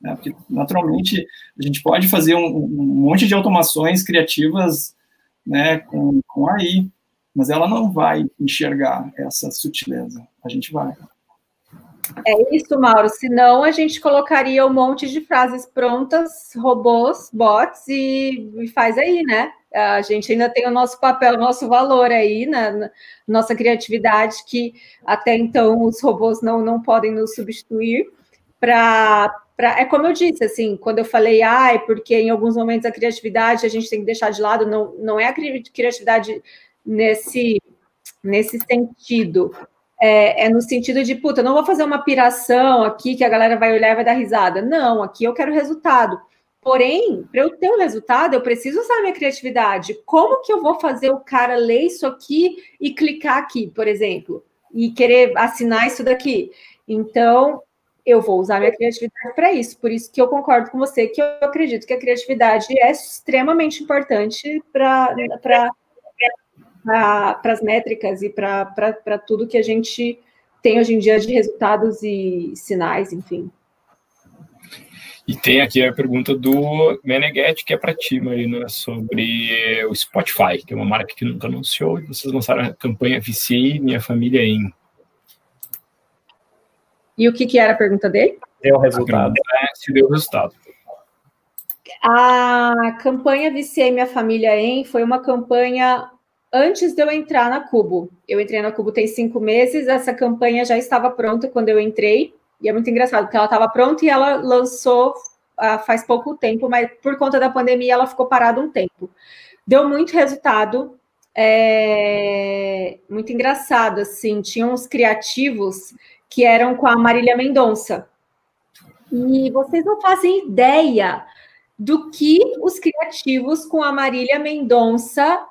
Né? Porque, naturalmente, a gente pode fazer um, um monte de automações criativas né, com, com AI, mas ela não vai enxergar essa sutileza. A gente vai. É isso, Mauro. Senão a gente colocaria um monte de frases prontas, robôs, bots e, e faz aí, né? A gente ainda tem o nosso papel, o nosso valor aí na, na nossa criatividade, que até então os robôs não, não podem nos substituir. Para é como eu disse, assim, quando eu falei, ai, porque em alguns momentos a criatividade a gente tem que deixar de lado, não, não é a criatividade nesse, nesse sentido. É, é, no sentido de, puta, não vou fazer uma piração aqui que a galera vai olhar e vai dar risada. Não, aqui eu quero resultado. Porém, para eu ter um resultado, eu preciso usar minha criatividade. Como que eu vou fazer o cara ler isso aqui e clicar aqui, por exemplo, e querer assinar isso daqui? Então, eu vou usar minha criatividade para isso. Por isso que eu concordo com você, que eu acredito que a criatividade é extremamente importante para as métricas e para tudo que a gente tem hoje em dia de resultados e sinais, enfim. E tem aqui a pergunta do Meneghetti, que é para ti, Marina, sobre o Spotify, que é uma marca que nunca anunciou, e vocês lançaram a campanha Viciei Minha Família em. E o que, que era a pergunta dele? Deu o resultado. É, se deu o resultado. A campanha Viciei Minha Família em foi uma campanha antes de eu entrar na Cubo. Eu entrei na Cubo tem cinco meses, essa campanha já estava pronta quando eu entrei, e é muito engraçado, porque ela estava pronta e ela lançou uh, faz pouco tempo, mas por conta da pandemia ela ficou parada um tempo. Deu muito resultado, é, muito engraçado, assim, tinha uns criativos que eram com a Marília Mendonça. E vocês não fazem ideia do que os criativos com a Marília Mendonça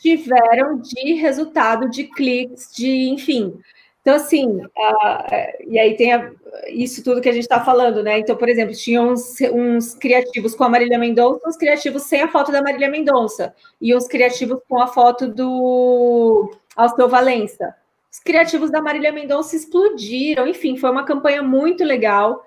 tiveram de resultado de cliques, de enfim. Então, assim, uh, e aí tem a, isso tudo que a gente está falando, né? Então, por exemplo, tinha uns, uns criativos com a Marília Mendonça, uns criativos sem a foto da Marília Mendonça, e uns criativos com a foto do Alceu Valença. Os criativos da Marília Mendonça explodiram, enfim, foi uma campanha muito legal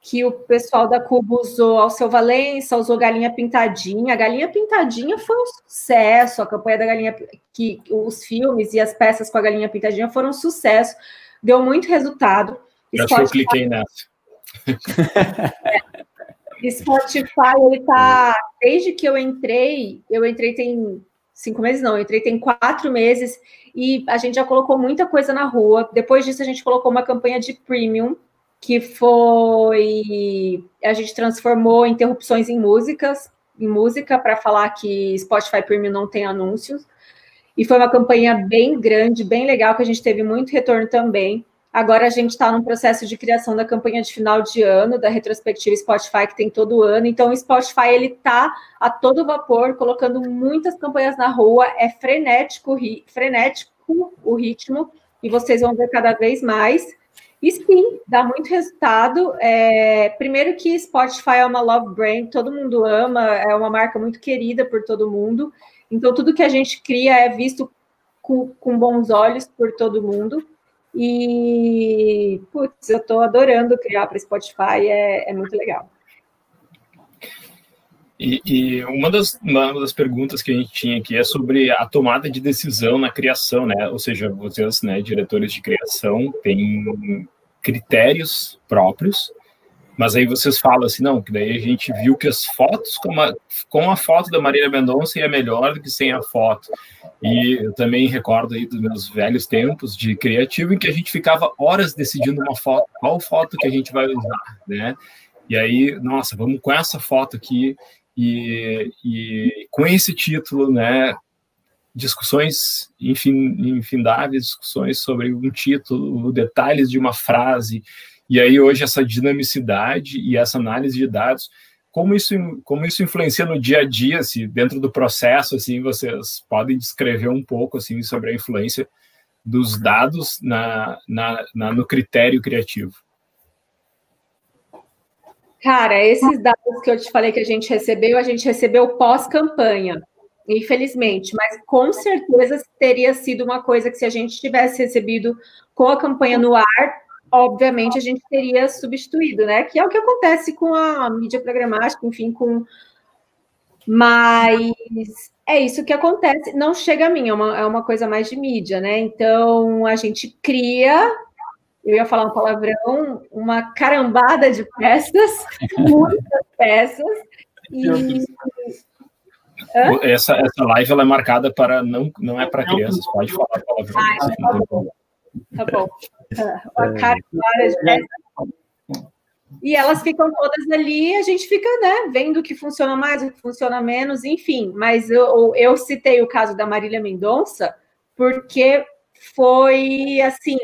que o pessoal da Cuba usou ao seu Valença, usou Galinha Pintadinha. A Galinha Pintadinha foi um sucesso, a campanha da Galinha, que os filmes e as peças com a Galinha Pintadinha foram um sucesso, deu muito resultado. Eu Spotify, cliquei nessa. é, Spotify, ele tá, desde que eu entrei, eu entrei tem cinco meses, não, eu entrei tem quatro meses, e a gente já colocou muita coisa na rua. Depois disso, a gente colocou uma campanha de premium, que foi a gente transformou interrupções em músicas, em música para falar que Spotify Premium não tem anúncios. E foi uma campanha bem grande, bem legal, que a gente teve muito retorno também. Agora a gente está no processo de criação da campanha de final de ano, da retrospectiva Spotify, que tem todo ano. Então, o Spotify ele está a todo vapor, colocando muitas campanhas na rua. É frenético, frenético o ritmo, e vocês vão ver cada vez mais. E sim, dá muito resultado. É, primeiro que Spotify é uma love brand, todo mundo ama, é uma marca muito querida por todo mundo. Então, tudo que a gente cria é visto com, com bons olhos por todo mundo. E, putz, eu estou adorando criar para Spotify, é, é muito legal. E, e, uma, das, uma das perguntas que a gente tinha aqui é sobre a tomada de decisão na criação, né? Ou seja, vocês, né, diretores de criação, têm critérios próprios, mas aí vocês falam assim, não, que daí a gente viu que as fotos com a, com a foto da Marília Mendonça é melhor do que sem a foto. E eu também recordo aí dos meus velhos tempos de criativo em que a gente ficava horas decidindo uma foto, qual foto que a gente vai usar, né? E aí, nossa, vamos com essa foto aqui e, e com esse título, né? Discussões infin, infindáveis, discussões sobre um título, detalhes de uma frase, e aí hoje essa dinamicidade e essa análise de dados, como isso, como isso influencia no dia a dia, se dentro do processo, assim, vocês podem descrever um pouco, assim, sobre a influência dos dados na, na, na no critério criativo. Cara, esses dados que eu te falei que a gente recebeu, a gente recebeu pós-campanha infelizmente, mas com certeza teria sido uma coisa que se a gente tivesse recebido com a campanha no ar, obviamente a gente teria substituído, né? Que é o que acontece com a mídia programática, enfim, com. Mas é isso que acontece. Não chega a mim, é uma, é uma coisa mais de mídia, né? Então a gente cria. Eu ia falar um palavrão, uma carambada de peças, muitas peças, e Essa, essa live ela é marcada para não, não é para crianças, pode falar. Ah, tá bom. Tá bom. A cara e elas ficam todas ali, a gente fica, né, vendo o que funciona mais, o que funciona menos, enfim. Mas eu, eu citei o caso da Marília Mendonça porque foi assim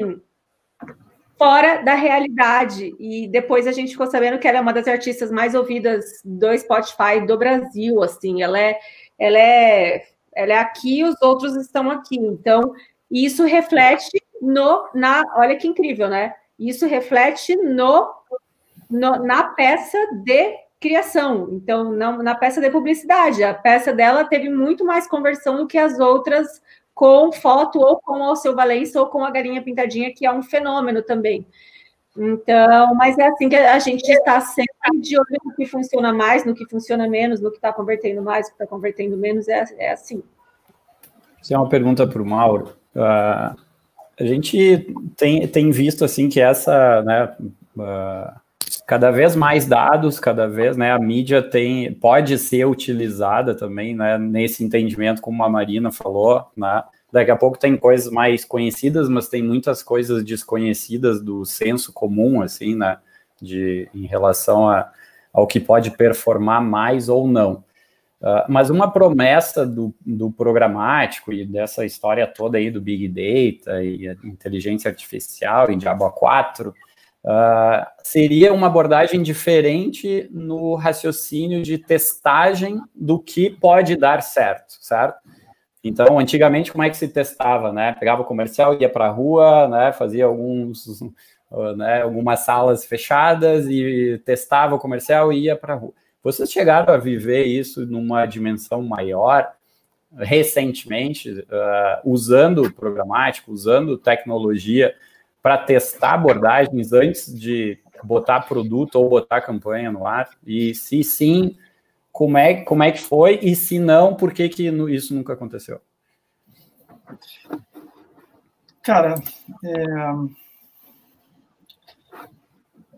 fora da realidade. E depois a gente ficou sabendo que ela é uma das artistas mais ouvidas do Spotify do Brasil, assim. Ela é ela é ela é aqui, os outros estão aqui. Então, isso reflete no na, olha que incrível, né? Isso reflete no no, na peça de criação, então não na peça de publicidade. A peça dela teve muito mais conversão do que as outras com foto ou com o seu Valença ou com a galinha pintadinha, que é um fenômeno também. Então, mas é assim que a gente está sempre de olho no que funciona mais, no que funciona menos, no que está convertendo mais, no que está convertendo menos, é, é assim. Isso é uma pergunta para o Mauro. Uh, a gente tem, tem visto assim que essa, né, uh, cada vez mais dados, cada vez, né, a mídia tem, pode ser utilizada também, né, nesse entendimento, como a Marina falou, né, daqui a pouco tem coisas mais conhecidas, mas tem muitas coisas desconhecidas do senso comum, assim, né, de, em relação a, ao que pode performar mais ou não. Uh, mas uma promessa do, do programático e dessa história toda aí do Big Data e inteligência artificial e Diabo 4 Uh, seria uma abordagem diferente no raciocínio de testagem do que pode dar certo, certo? Então, antigamente, como é que se testava, né? Pegava o comercial, ia para a rua, né? Fazia alguns, uh, né? algumas salas fechadas e testava o comercial e ia para a rua. Vocês chegaram a viver isso numa dimensão maior recentemente, uh, usando programático, usando tecnologia para testar abordagens antes de botar produto ou botar campanha no ar? E se sim, como é, como é que foi? E se não, por que, que isso nunca aconteceu? Cara, é...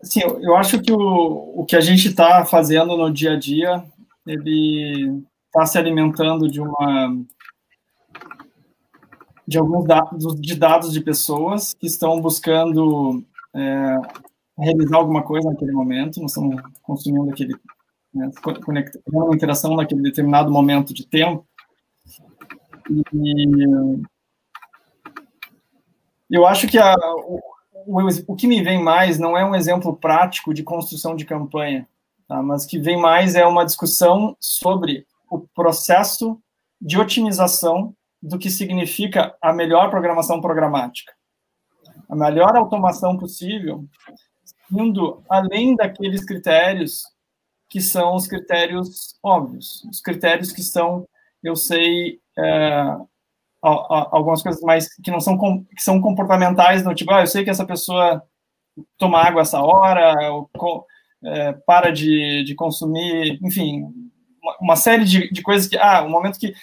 assim, eu, eu acho que o, o que a gente está fazendo no dia a dia, ele está se alimentando de uma de alguns dados de dados de pessoas que estão buscando é, realizar alguma coisa naquele momento, não estão consumindo aquele né, conectando uma interação naquele determinado momento de tempo. E eu acho que a, o, o, o que me vem mais não é um exemplo prático de construção de campanha, tá? mas que vem mais é uma discussão sobre o processo de otimização do que significa a melhor programação programática. A melhor automação possível, indo além daqueles critérios que são os critérios óbvios, os critérios que são, eu sei, é, algumas coisas mais que não são que são comportamentais, no tipo, ah, eu sei que essa pessoa toma água essa hora, ou, é, para de, de consumir, enfim, uma, série de, de coisas que, ah, o momento que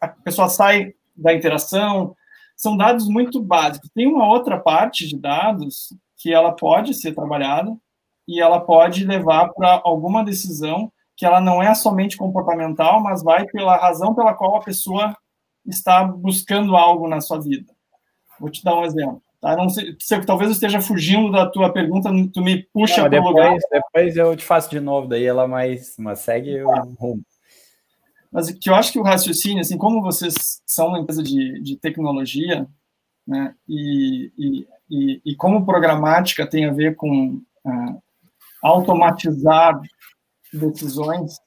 a pessoa sai da interação, são dados muito básicos. Tem uma outra parte de dados que ela pode ser trabalhada e ela pode levar para alguma decisão que ela não é somente comportamental, mas vai pela razão pela qual a pessoa está buscando algo na sua vida. Vou te dar um exemplo. Tá? Não sei, se, talvez eu esteja fugindo da tua pergunta, tu me puxa para o lugar. Depois eu te faço de novo, daí ela mais, mas segue o rumo mas que eu acho que o raciocínio, assim, como vocês são uma empresa de, de tecnologia, né, e, e, e, e como programática tem a ver com uh, automatizar decisões,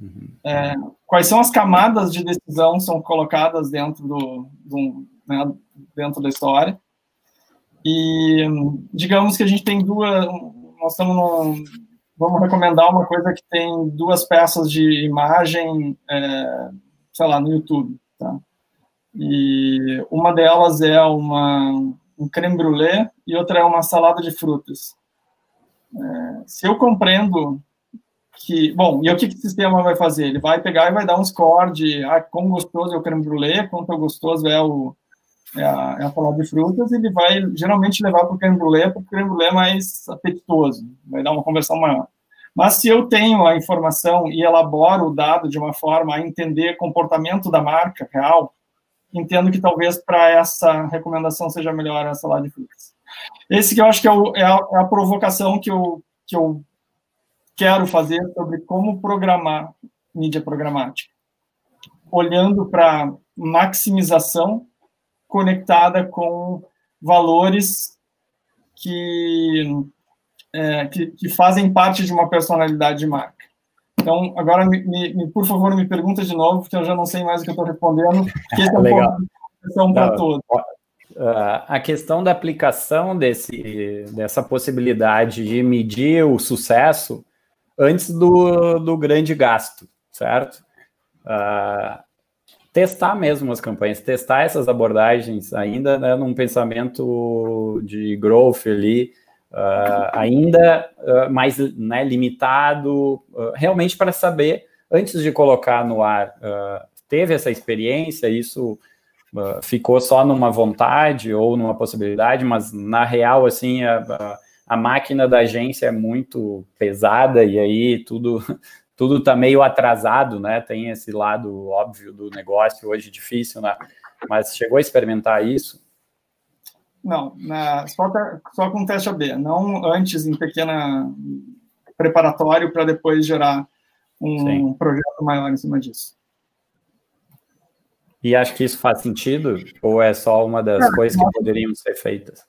uhum. é, quais são as camadas de decisão são colocadas dentro do, do né, dentro da história e digamos que a gente tem duas nós estamos num, vamos recomendar uma coisa que tem duas peças de imagem, é, sei lá, no YouTube, tá? E uma delas é uma, um creme brulee e outra é uma salada de frutas. É, se eu compreendo que, bom, e o que, que o sistema vai fazer? Ele vai pegar e vai dar um score de ah, quão gostoso é o creme brulee, quanto gostoso é o é a, é a salada de frutas, ele vai geralmente levar para o creme brulee, porque o creme brulee é mais apetitoso, vai dar uma conversão maior. Mas se eu tenho a informação e elaboro o dado de uma forma a entender comportamento da marca real, entendo que talvez para essa recomendação seja melhor essa lá de Flix. Esse que eu acho que é, o, é, a, é, a, provocação que eu, que eu quero fazer sobre como programar mídia programática. Olhando para maximização conectada com valores que, é, que, que, fazem parte de uma personalidade de marca. Então, agora, me, me, por favor, me pergunta de novo, porque eu já não sei mais o que eu estou respondendo, porque esse é um Legal. ponto para todos. Uh, a questão da aplicação desse, dessa possibilidade de medir o sucesso antes do, do grande gasto, certo? Uh, testar mesmo as campanhas, testar essas abordagens ainda né, num pensamento de growth ali, uh, ainda uh, mais né, limitado, uh, realmente para saber, antes de colocar no ar, teve essa experiência, isso ficou só numa vontade ou numa possibilidade, mas na real, assim, a, a, máquina da agência é muito pesada e aí tudo tudo está meio atrasado, né? Tem esse lado óbvio do negócio hoje difícil, né? Mas chegou a experimentar isso? Não, na, só, só com teste AB, não antes em pequena preparatório para depois gerar um Sim. projeto maior em cima disso. E acho que isso faz sentido? Ou é só uma das é, coisas que poderiam ser feitas?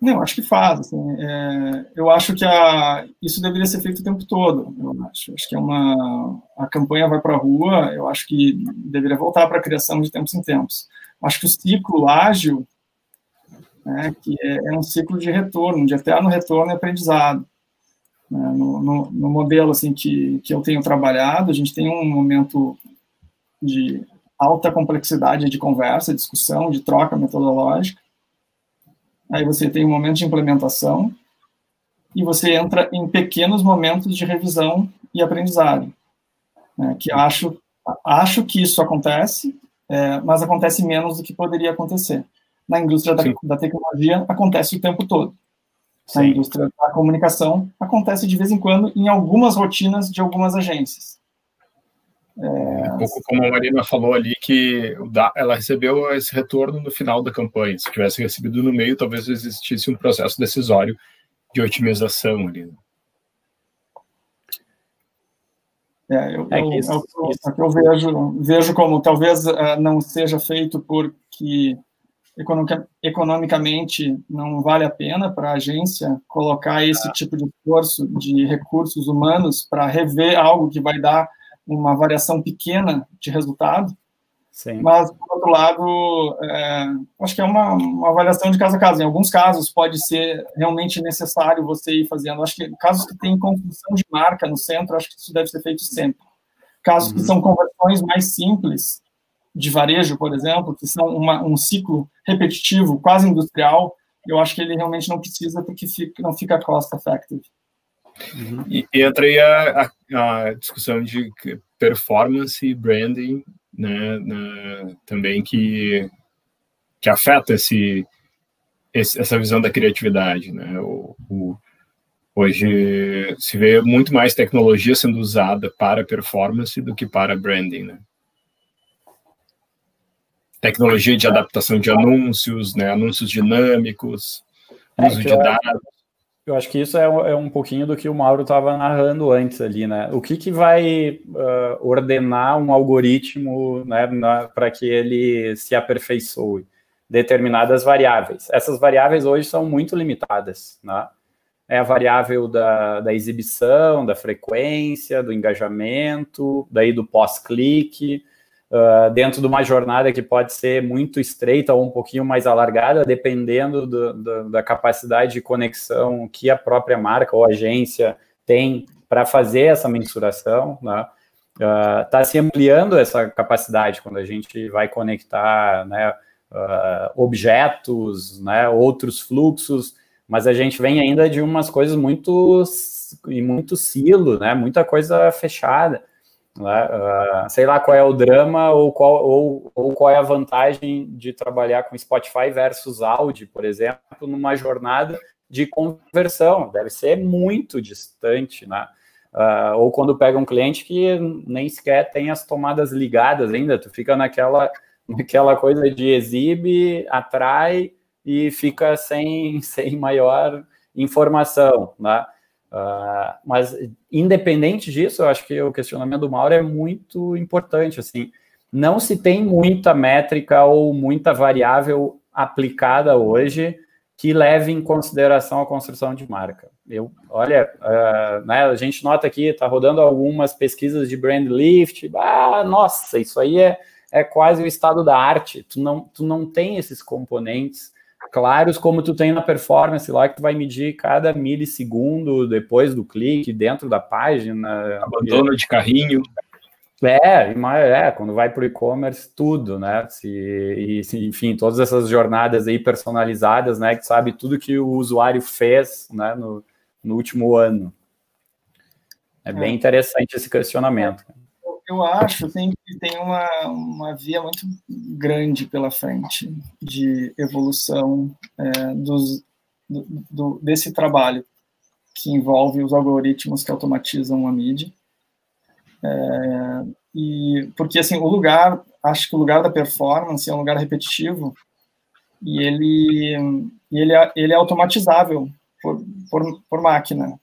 Não, acho que faz. Assim, é, eu acho que a, isso deveria ser feito o tempo todo. Eu acho, acho que é uma a campanha vai para a rua. Eu acho que deveria voltar para a criação de tempos em tempos. Acho que o ciclo ágil, né, que é, é, um ciclo de retorno, de eterno retorno e aprendizado. Né, no, no, no, modelo assim que, que eu tenho trabalhado, a gente tem um momento de alta complexidade de conversa, discussão, de troca metodológica aí você tem um momento de implementação e você entra em pequenos momentos de revisão e aprendizado, né, que acho, acho que isso acontece, é, mas acontece menos do que poderia acontecer. Na indústria da, da tecnologia, acontece o tempo todo. Na Sim. indústria da comunicação, acontece de vez em quando em algumas rotinas de algumas agências. É... Um pouco como a Marina falou ali, que ela recebeu esse retorno no final da campanha. Se tivesse recebido no meio, talvez existisse um processo decisório de otimização ali. É, eu, é, isso, eu, eu, isso. eu, vejo, vejo como talvez uh, não seja feito porque economicamente não vale a pena para a agência colocar esse ah. tipo de esforço de recursos humanos para rever algo que vai dar uma variação pequena de resultado, Sim. mas, por outro lado, é, acho que é uma, uma avaliação de caso a caso. Em alguns casos, pode ser realmente necessário você ir fazendo. Acho que casos que tem construção de marca no centro, acho que isso deve ser feito sempre. Casos uhum. que são conversões mais simples, de varejo, por exemplo, que são uma, um ciclo repetitivo, quase industrial, eu acho que ele realmente não precisa, porque fica, não fica cost effective. Uhum. E, e entra aí a, a, a, discussão de performance e branding, né, na, também que, que afeta esse, esse, essa visão da criatividade, né, o, o, hoje se vê muito mais tecnologia sendo usada para performance do que para branding, né. Tecnologia de adaptação de anúncios, né, anúncios dinâmicos, é, uso de dados. Eu acho que isso é, é um pouquinho do que o Mauro estava narrando antes ali, né? O que, que vai uh, ordenar um algoritmo né, para que ele se aperfeiçoe? Determinadas variáveis. Essas variáveis hoje são muito limitadas, né? É a variável da, da exibição, da frequência, do engajamento, daí do pós-clique, uh, dentro de uma jornada que pode ser muito estreita ou um pouquinho mais alargada, dependendo do, do, da capacidade de conexão que a própria marca ou agência tem para fazer essa mensuração, né? Está uh, se ampliando essa capacidade quando a gente vai conectar né, uh, objetos, né, outros fluxos, mas a gente vem ainda de umas coisas muito e muito silo, né, muita coisa fechada. Né? Uh, sei lá qual é o drama ou qual, ou, ou qual é a vantagem de trabalhar com Spotify versus Audi, por exemplo, numa jornada de conversão. Deve ser muito distante, né? Uh, ou quando pega um cliente que nem sequer tem as tomadas ligadas ainda, tu fica naquela, naquela coisa de exibe, atrai e fica sem, sem maior informação, né? Uh, mas independente disso, eu acho que o questionamento do Mauro é muito importante, assim, não se tem muita métrica ou muita variável aplicada hoje que leve em consideração a construção de marca. Eu, olha, uh, né, a gente nota aqui, está rodando algumas pesquisas de brand lift, ah, nossa, isso aí é, é quase o estado da arte, tu não, tu não tem esses componentes claros como tu tem na performance lá, que tu vai medir cada milissegundo depois do clique, dentro da página. Abandono de carrinho. É, é quando vai para o e-commerce, tudo, né? Se, e, enfim, todas essas jornadas aí personalizadas, né? Que sabe tudo que o usuário fez né, no, no último ano. É bem é. interessante esse questionamento. Eu acho assim, que tem uma, uma via muito grande pela frente de evolução é, dos, do, do, desse trabalho que envolve os algoritmos que automatizam a mídia é, e porque assim o lugar, acho que o lugar da performance é um lugar repetitivo e ele ele é, ele é automatizável por, por, por máquina.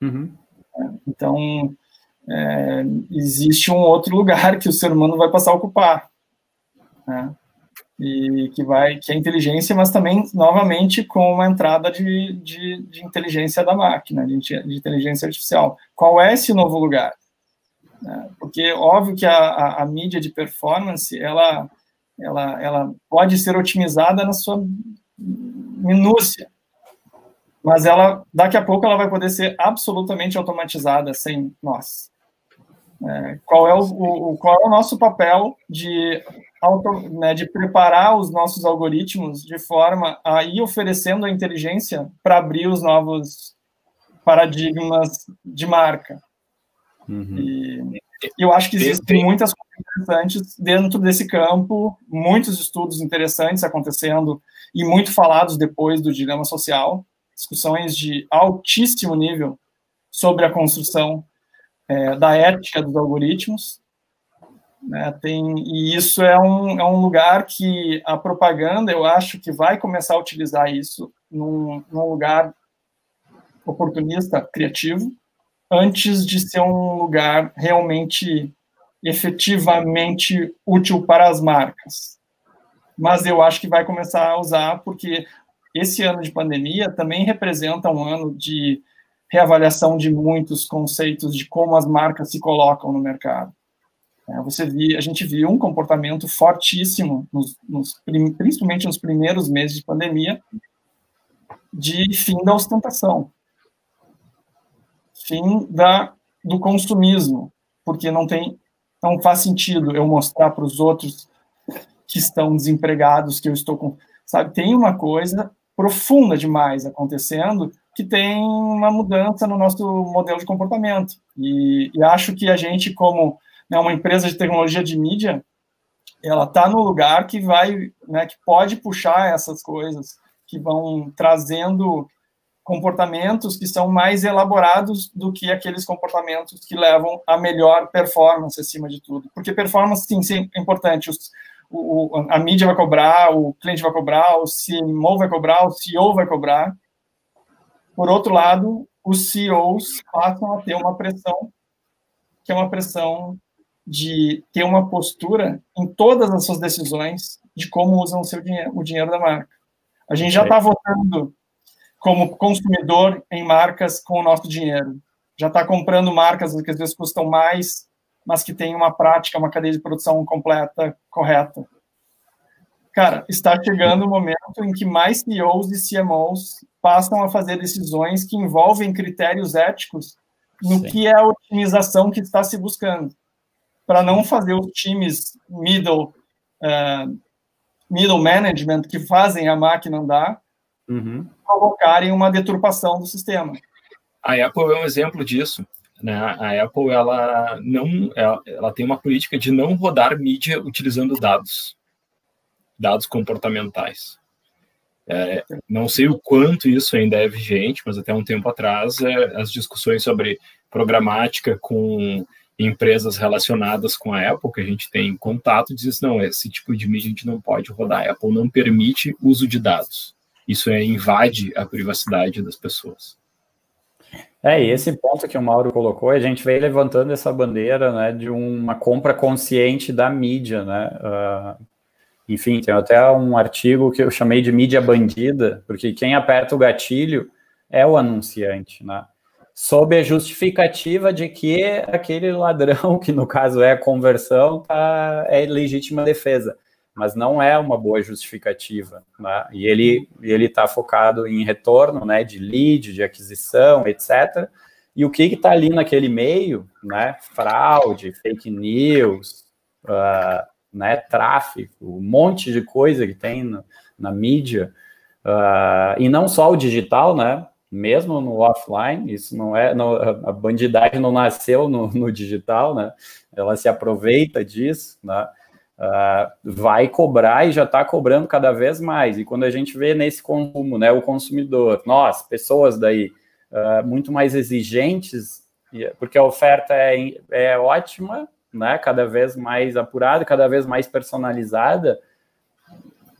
Uhum. É, então é, existe um outro lugar que o ser humano vai passar a ocupar, né? e que vai que é inteligência, mas também novamente com uma entrada de, de, de inteligência da máquina, de, de inteligência artificial. Qual é esse novo lugar? Né? Porque óbvio que a, a, a, mídia de performance ela, ela, ela pode ser otimizada na sua minúcia, mas ela daqui a pouco ela vai poder ser absolutamente automatizada sem nós. É, qual, é o, o, qual é o nosso papel de, auto, né, de preparar os nossos algoritmos de forma a ir oferecendo a inteligência para abrir os novos paradigmas de marca? Uhum. E eu acho que existem muitas coisas interessantes dentro desse campo, muitos estudos interessantes acontecendo e muito falados depois do dilema social, discussões de altíssimo nível sobre a construção é, da ética dos algoritmos. Né, tem, e isso é um, é um lugar que a propaganda, eu acho que vai começar a utilizar isso num, num lugar oportunista, criativo, antes de ser um lugar realmente efetivamente útil para as marcas. Mas eu acho que vai começar a usar porque esse ano de pandemia também representa um ano de reavaliação de muitos conceitos de como as marcas se colocam no mercado. É, você viu, a gente viu um comportamento fortíssimo, nos, nos, principalmente nos primeiros meses de pandemia, de fim da ostentação fim da, do consumismo, porque não tem, não faz sentido eu mostrar para os outros que estão desempregados que eu estou com, sabe? Tem uma coisa profunda demais acontecendo que tem uma mudança no nosso modelo de comportamento e, e acho que a gente como né, uma empresa de tecnologia de mídia ela está no lugar que vai, né, que pode puxar essas coisas que vão trazendo comportamentos que são mais elaborados do que aqueles comportamentos que levam a melhor performance acima de tudo. Porque performance, sim, sim é importante. Os, o, a mídia vai cobrar, o cliente vai cobrar, o CMO vai cobrar, o CEO vai cobrar. Por outro lado, os CEOs passam a ter uma pressão, que é uma pressão de ter uma postura em todas as suas decisões de como usam o seu dinheiro, o dinheiro da marca. A gente já está votando como consumidor em marcas com o nosso dinheiro. Já está comprando marcas que às vezes custam mais, mas que têm uma prática, uma cadeia de produção completa, correta. Cara, está chegando o momento em que mais CEOs e CMOs passam a fazer decisões que envolvem critérios éticos no Sim. que é a otimização que está se buscando, para não fazer os times middle, uh, middle management que fazem a máquina andar, uhum. provocarem uma deturpação do sistema. A Apple é um exemplo disso. Né? A Apple ela não, ela, ela tem uma política de não rodar mídia utilizando dados, dados comportamentais. É, não sei o quanto isso ainda é vigente, mas até um tempo atrás é, as discussões sobre programática com empresas relacionadas com a Apple, que a gente tem contato, diz não, esse tipo de mídia a gente não pode rodar. A Apple não permite uso de dados. Isso é, invade a privacidade das pessoas. É, e esse ponto que o Mauro colocou, a gente veio levantando essa bandeira né, de uma compra consciente da mídia, né? Uh, enfim, tem até um artigo que eu chamei de mídia bandida, porque quem aperta o gatilho é o anunciante, né? Sob a justificativa de que aquele ladrão, que no caso é a conversão, tá, é legítima defesa mas não é uma boa justificativa, né? E ele ele está focado em retorno, né, de lead, de aquisição, etc. E o que está ali naquele meio, né? Fraude, fake news, uh, né? Tráfico, um monte de coisa que tem na, mídia uh, e não só o digital, né? Mesmo no offline, isso não é, a bandidagem não nasceu no, no digital, né? Ela se aproveita disso, né? uh, vai cobrar e já está cobrando cada vez mais. E quando a gente vê nesse consumo, né, o consumidor, nós, pessoas daí, uh, muito mais exigentes, porque a oferta é, é ótima, né, cada vez mais apurada, cada vez mais personalizada,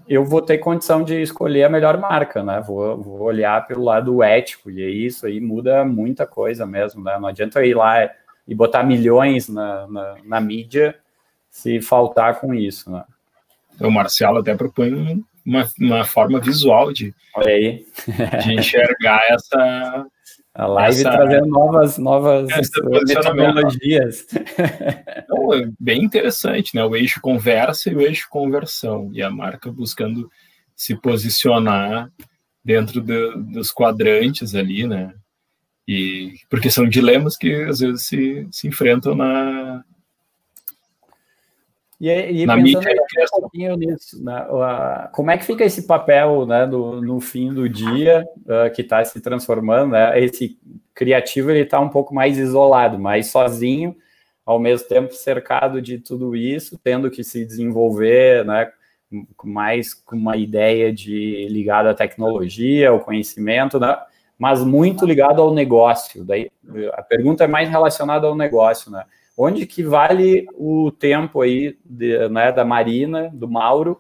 eu vou ter condição de escolher a melhor marca, né? Vou, vou olhar pelo lado ético, e isso aí muda muita coisa mesmo, né? Não adianta eu ir lá e botar milhões na, na, na mídia se faltar com isso, né? O Marcelo até propõe uma, uma forma visual de, Olha aí. de enxergar essa. A live essa, trazendo novas, novas metodologias. Então, é bem interessante, né? O eixo conversa e o eixo conversão. E a marca buscando se posicionar dentro de, dos quadrantes ali, né? E, porque são dilemas que às vezes se, se enfrentam na, e, e na pensando um pouquinho nisso, né, como é que fica esse papel né, no, no fim do dia uh, que está se transformando? Né, esse criativo ele está um pouco mais isolado, mais sozinho, ao mesmo tempo cercado de tudo isso, tendo que se desenvolver, né, mais com uma ideia de ligada à tecnologia, ao conhecimento, né, mas muito ligado ao negócio. Daí a pergunta é mais relacionada ao negócio, né? Onde que vale o tempo aí de, né, da Marina, do Mauro,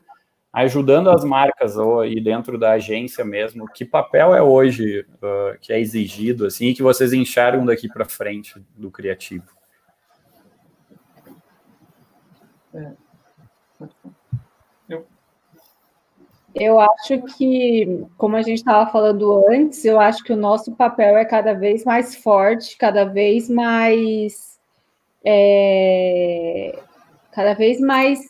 ajudando as marcas ou aí dentro da agência mesmo? Que papel é hoje uh, que é exigido assim e que vocês enxergam daqui para frente do criativo? É. Eu. eu acho que, como a gente estava falando antes, eu acho que o nosso papel é cada vez mais forte, cada vez mais é, cada vez mais,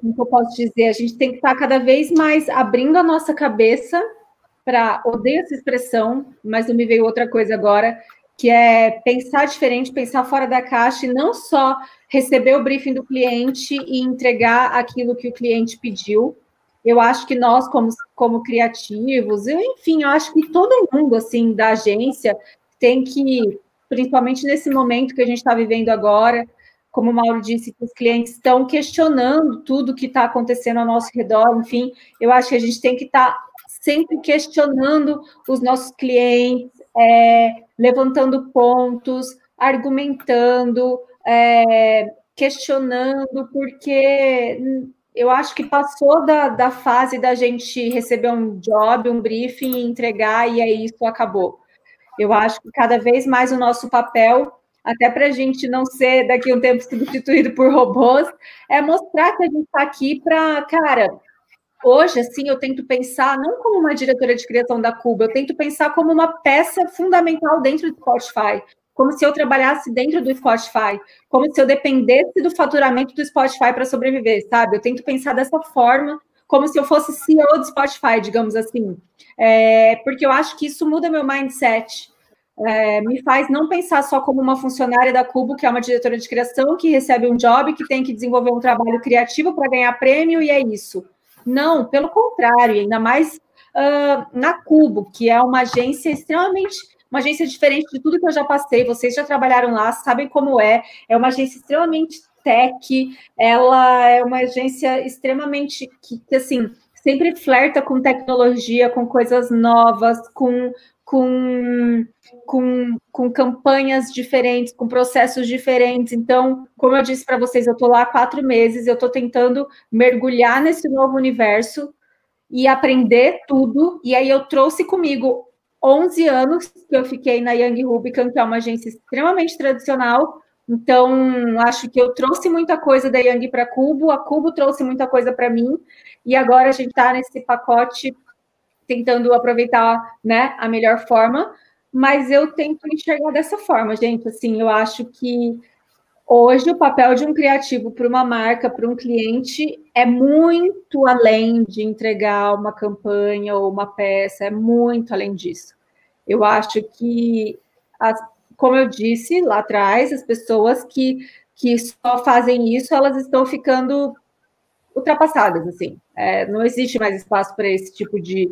como eu posso dizer, a gente tem que estar cada vez mais abrindo a nossa cabeça para, odeio essa expressão, mas não me veio outra coisa agora, que é pensar diferente, pensar fora da caixa e não só receber o briefing do cliente e entregar aquilo que o cliente pediu. Eu acho que nós, como, como criativos, eu, enfim, eu acho que todo mundo, assim, da agência tem que principalmente nesse momento que a gente está vivendo agora, como o Mauro disse, que os clientes estão questionando tudo que está acontecendo ao nosso redor, enfim, eu acho que a gente tem que estar tá sempre questionando os nossos clientes, é, levantando pontos, argumentando, é, questionando, porque eu acho que passou da, da fase da gente receber um job, um briefing, entregar e é isso, acabou. Eu acho que cada vez mais o nosso papel, até para a gente não ser daqui a um tempo substituído por robôs, é mostrar que a gente está aqui para, cara, hoje, assim, eu tento pensar não como uma diretora de criação da Cuba, eu tento pensar como uma peça fundamental dentro do Spotify, como se eu trabalhasse dentro do Spotify, como se eu dependesse do faturamento do Spotify para sobreviver, sabe? Eu tento pensar dessa forma, como se eu fosse CEO do Spotify, digamos assim é, porque eu acho que isso muda meu mindset. É, me faz não pensar só como uma funcionária da Cubo, que é uma diretora de criação, que recebe um job, que tem que desenvolver um trabalho criativo para ganhar prêmio e é isso. Não, pelo contrário, ainda mais uh, na Cubo, que é uma agência extremamente uma agência diferente de tudo que eu já passei. Vocês já trabalharam lá, sabem como é. É uma agência extremamente tech. Ela é uma agência extremamente que, assim sempre flerta com tecnologia, com coisas novas, com, com, com, com campanhas diferentes, com processos diferentes. Então, como eu disse para vocês, eu estou lá há quatro meses, eu estou tentando mergulhar nesse novo universo e aprender tudo. E aí eu trouxe comigo 11 anos que eu fiquei na Young Rubicon, que é uma agência extremamente tradicional. Então, acho que eu trouxe muita coisa da Young para Cubo, a Cubo trouxe muita coisa para mim, e agora a gente está nesse pacote tentando aproveitar né, a melhor forma, mas eu tento enxergar dessa forma, gente. Assim, eu acho que hoje o papel de um criativo para uma marca, para um cliente, é muito além de entregar uma campanha ou uma peça, é muito além disso. Eu acho que, as, como eu disse lá atrás, as pessoas que, que só fazem isso, elas estão ficando ultrapassadas, assim. É, não existe mais espaço para esse tipo de,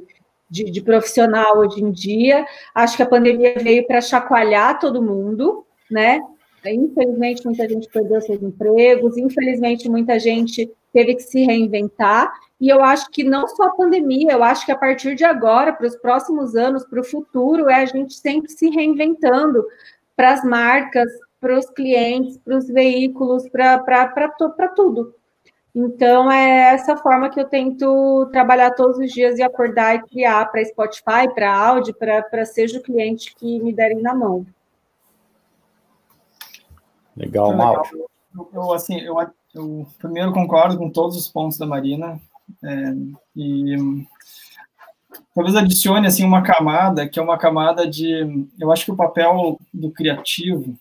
de, de, profissional hoje em dia. Acho que a pandemia veio para chacoalhar todo mundo, né? Infelizmente, muita gente perdeu seus empregos, infelizmente, muita gente teve que se reinventar. E eu acho que não só a pandemia, eu acho que a partir de agora, para os próximos anos, para o futuro, é a gente sempre se reinventando para as marcas, para os clientes, para os veículos, para tudo. Então, é essa forma que eu tento trabalhar todos os dias e acordar e criar para Spotify, para áudio, para seja o cliente que me derem na mão. Legal, Mauro. Eu, eu, assim, eu, eu primeiro concordo com todos os pontos da Marina é, e talvez adicione assim uma camada que é uma camada de, eu acho que o papel do criativo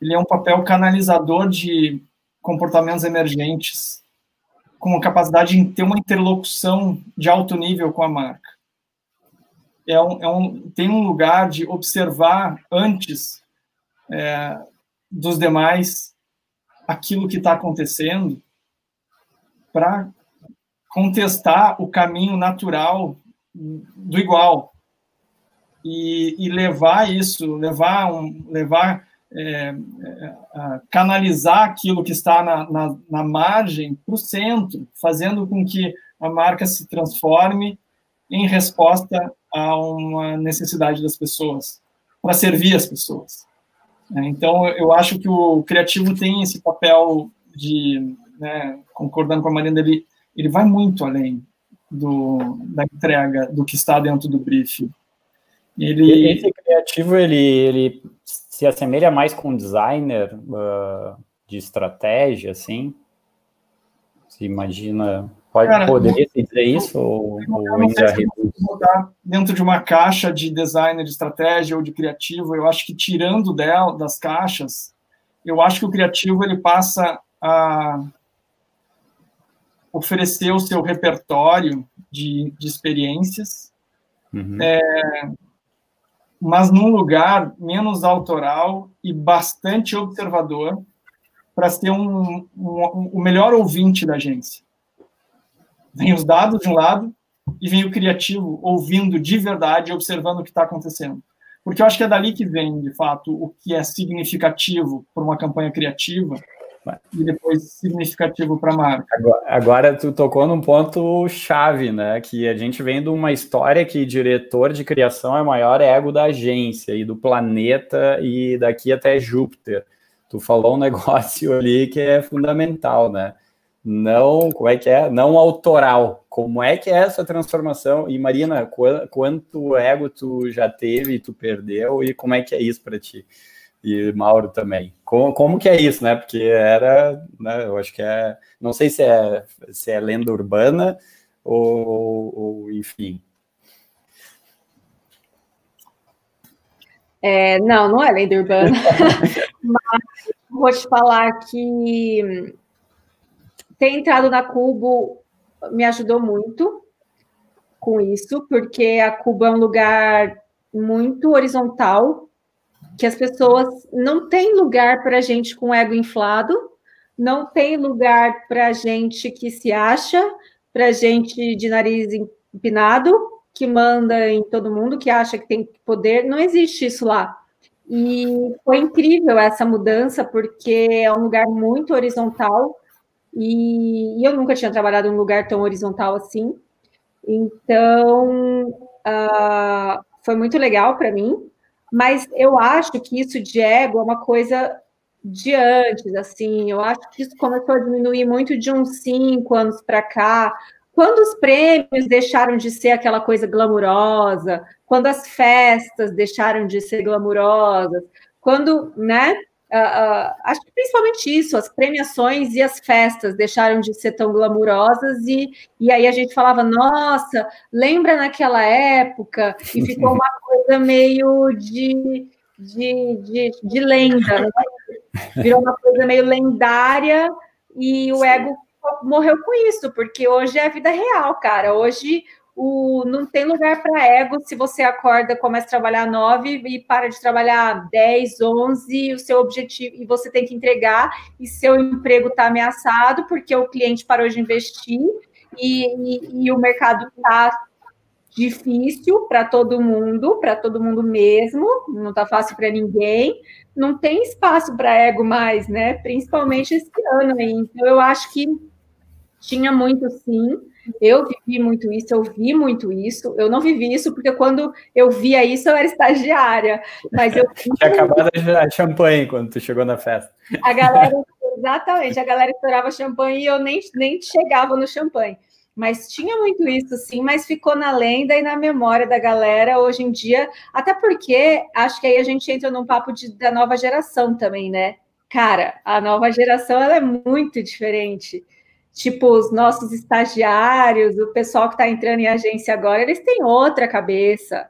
ele é um papel canalizador de comportamentos emergentes, com a capacidade de ter uma interlocução de alto nível com a marca. É um, é um, tem um lugar de observar antes é, dos demais aquilo que está acontecendo para contestar o caminho natural do igual e, e levar isso, levar um, levar é, é, canalizar aquilo que está na, na, na margem para o centro, fazendo com que a marca se transforme em resposta a uma necessidade das pessoas, para servir as pessoas. É, então, eu acho que o criativo tem esse papel de, né, concordando com a Marina, ele, ele vai muito além do, da entrega do que está dentro do briefing. Ele... Esse criativo, ele, ele se assemelha mais com um designer uh, de estratégia, assim? Se imagina, pode, Cara, poderia se dizer isso ou, ainda botar dentro de uma caixa de designer de estratégia ou de criativo, eu acho que tirando dela, das caixas, eu acho que o criativo ele passa a oferecer o seu repertório de, de experiências, uhum. é, mas num lugar menos autoral e bastante observador para ser um, um, um, o melhor ouvinte da agência. Vem os dados de um lado e vem o criativo ouvindo de verdade observando o que está acontecendo. Porque eu acho que é dali que vem, de fato, o que é significativo para uma campanha criativa e depois significativo para a marca. Agora, agora, tu tocou num ponto chave, né? Que a gente vem de uma história que diretor de criação é o maior ego da agência e do planeta e daqui até Júpiter. Tu falou um negócio ali que é fundamental, né? Não, como é que é? Não autoral. Como é que é essa transformação? E Marina, quanto ego tu já teve e tu perdeu e como é que é isso para ti? E Mauro também. Como, como que é isso, né? Porque era, né, eu acho que é, não sei se é, se é lenda urbana ou, ou enfim. É, não, não é lenda urbana, mas vou te falar que ter entrado na Cubo me ajudou muito com isso, porque a Cubo é um lugar muito horizontal que as pessoas não têm lugar para gente com ego inflado, não tem lugar para gente que se acha, para gente de nariz empinado, que manda em todo mundo, que acha que tem poder, não existe isso lá. E foi incrível essa mudança, porque é um lugar muito horizontal e, eu nunca tinha trabalhado em um lugar tão horizontal assim. Então, uh, foi muito legal para mim, mas eu acho que isso de ego é uma coisa de antes, assim, eu acho que isso começou a diminuir muito de uns cinco anos para cá, quando os prêmios deixaram de ser aquela coisa glamurosa, quando as festas deixaram de ser glamurosas, quando, né, Uh, uh, acho que principalmente isso, as premiações e as festas deixaram de ser tão glamurosas, e, e aí a gente falava, nossa, lembra naquela época, e ficou uma coisa meio de, de, de, de lenda, né? virou uma coisa meio lendária, e o ego morreu com isso, porque hoje é a vida real, cara. Hoje o, não tem lugar para ego se você acorda, começa a trabalhar nove e para de trabalhar 10, 11, o seu objetivo, e você tem que entregar, e seu emprego está ameaçado porque o cliente parou de investir e, e, e o mercado está difícil para todo mundo, para todo mundo mesmo, não está fácil para ninguém, não tem espaço para ego mais, né? Principalmente esse ano aí. Então, eu acho que tinha muito sim. Eu vivi muito isso, eu vi muito isso. Eu não vivi isso porque quando eu via isso eu era estagiária, mas eu tinha acabado de virar champanhe quando tu chegou na festa. A galera, exatamente, a galera estourava champanhe e eu nem, nem chegava no champanhe. Mas tinha muito isso, sim, mas ficou na lenda e na memória da galera hoje em dia, até porque acho que aí a gente entra num papo de, da nova geração também, né? Cara, a nova geração ela é muito diferente tipo, os nossos estagiários, o pessoal que está entrando em agência agora, eles têm outra cabeça,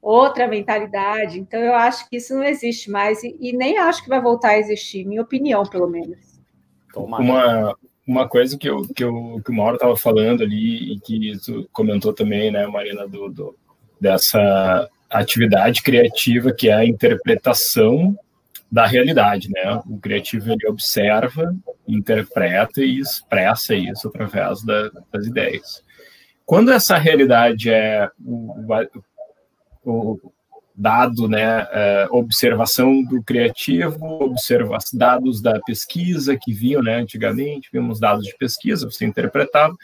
outra mentalidade. Então, eu acho que isso não existe mais e, e nem acho que vai voltar a existir, minha opinião, pelo menos. Uma, uma coisa que, eu, que, eu, que o Mauro estava falando ali e que tu comentou também, né, Marina, do, do, dessa atividade criativa que é a interpretação da realidade, né? O criativo ele observa, interpreta e expressa isso através da, das ideias. Quando essa realidade é o, o dado, né, é, observação do criativo, observa dados da pesquisa que vinham, né, antigamente, vimos dados de pesquisa, você interpretava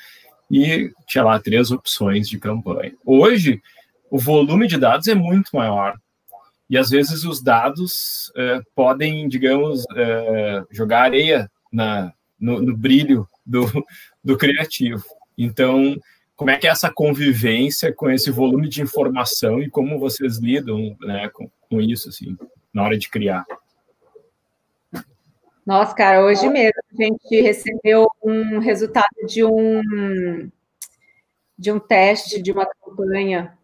e tinha lá três opções de campanha. Hoje, o volume de dados é muito maior, e às vezes os dados é, podem, digamos, é, jogar areia na, no, no, brilho do, do criativo. Então, como é que é essa convivência com esse volume de informação e como vocês lidam né, com, com isso, assim, na hora de criar? Nossa, cara, hoje mesmo a gente recebeu um resultado de um de um teste de uma campanha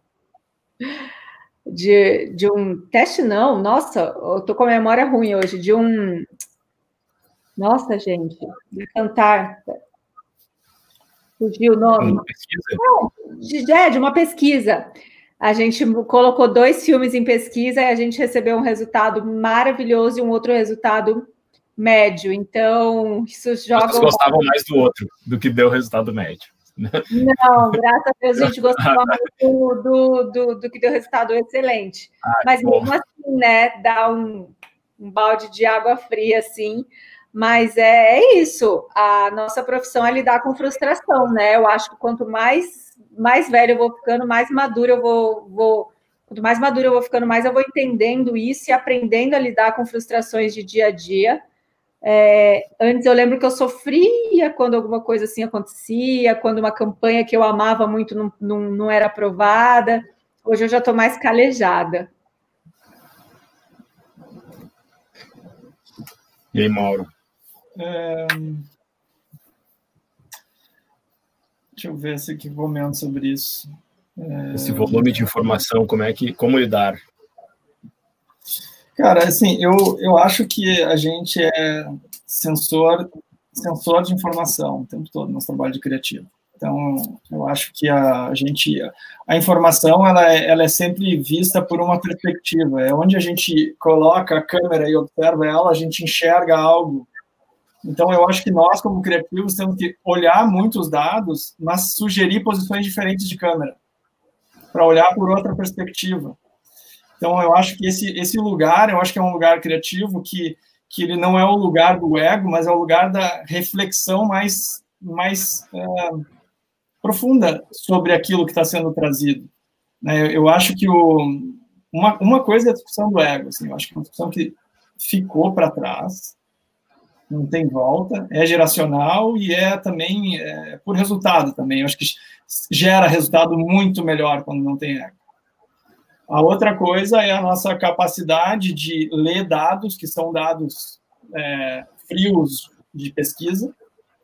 de, de um teste, não, nossa, eu tô com a memória ruim hoje, de um. Nossa, gente, de cantar. Fugiu o nome. Uma pesquisa? de, é, de uma pesquisa. A gente colocou dois filmes em pesquisa e a gente recebeu um resultado maravilhoso e um outro resultado médio. Então, isso joga. Vocês gostavam mais do outro do que deu o resultado médio. Não, graças a Deus a gente gostou do, do, do, do, que deu resultado excelente. Ah, Mas mesmo assim, né, dá um, um balde de água fria, assim. Mas é, é, isso. A nossa profissão é lidar com frustração, né? Eu acho que quanto mais, mais velho eu vou ficando, mais maduro eu vou, vou. Quanto mais maduro eu vou ficando, mais eu vou entendendo isso e aprendendo a lidar com frustrações de dia a dia. É, antes eu lembro que eu sofria quando alguma coisa assim acontecia, quando uma campanha que eu amava muito não, não, não era aprovada. Hoje eu já estou mais calejada. E aí, Mauro? É... Deixa eu ver se aqui comento sobre isso. É... Esse volume de informação, como é que, como lidar? Cara, assim, eu, eu acho que a gente é sensor, sensor de informação o tempo todo no nosso trabalho de criativo. Então, eu acho que a, gente, a informação, ela é, ela é sempre vista por uma perspectiva. É onde a gente coloca a câmera e observa ela, a gente enxerga algo. Então, eu acho que nós, como criativos, temos que olhar muitos dados, mas sugerir posições diferentes de câmera, para olhar por outra perspectiva. Então, eu acho que esse, esse lugar, eu acho que é um lugar criativo que, que ele não é o lugar do ego, mas é o lugar da reflexão mais, mais uh, profunda sobre aquilo que está sendo trazido. Né? Eu acho que o, uma, uma coisa é a discussão do ego, assim, eu acho que é uma discussão que ficou para trás, não tem volta, é geracional e é também é, por resultado também. Eu acho que gera resultado muito melhor quando não tem ego. A outra coisa é a nossa capacidade de ler dados, que são dados é, frios de pesquisa,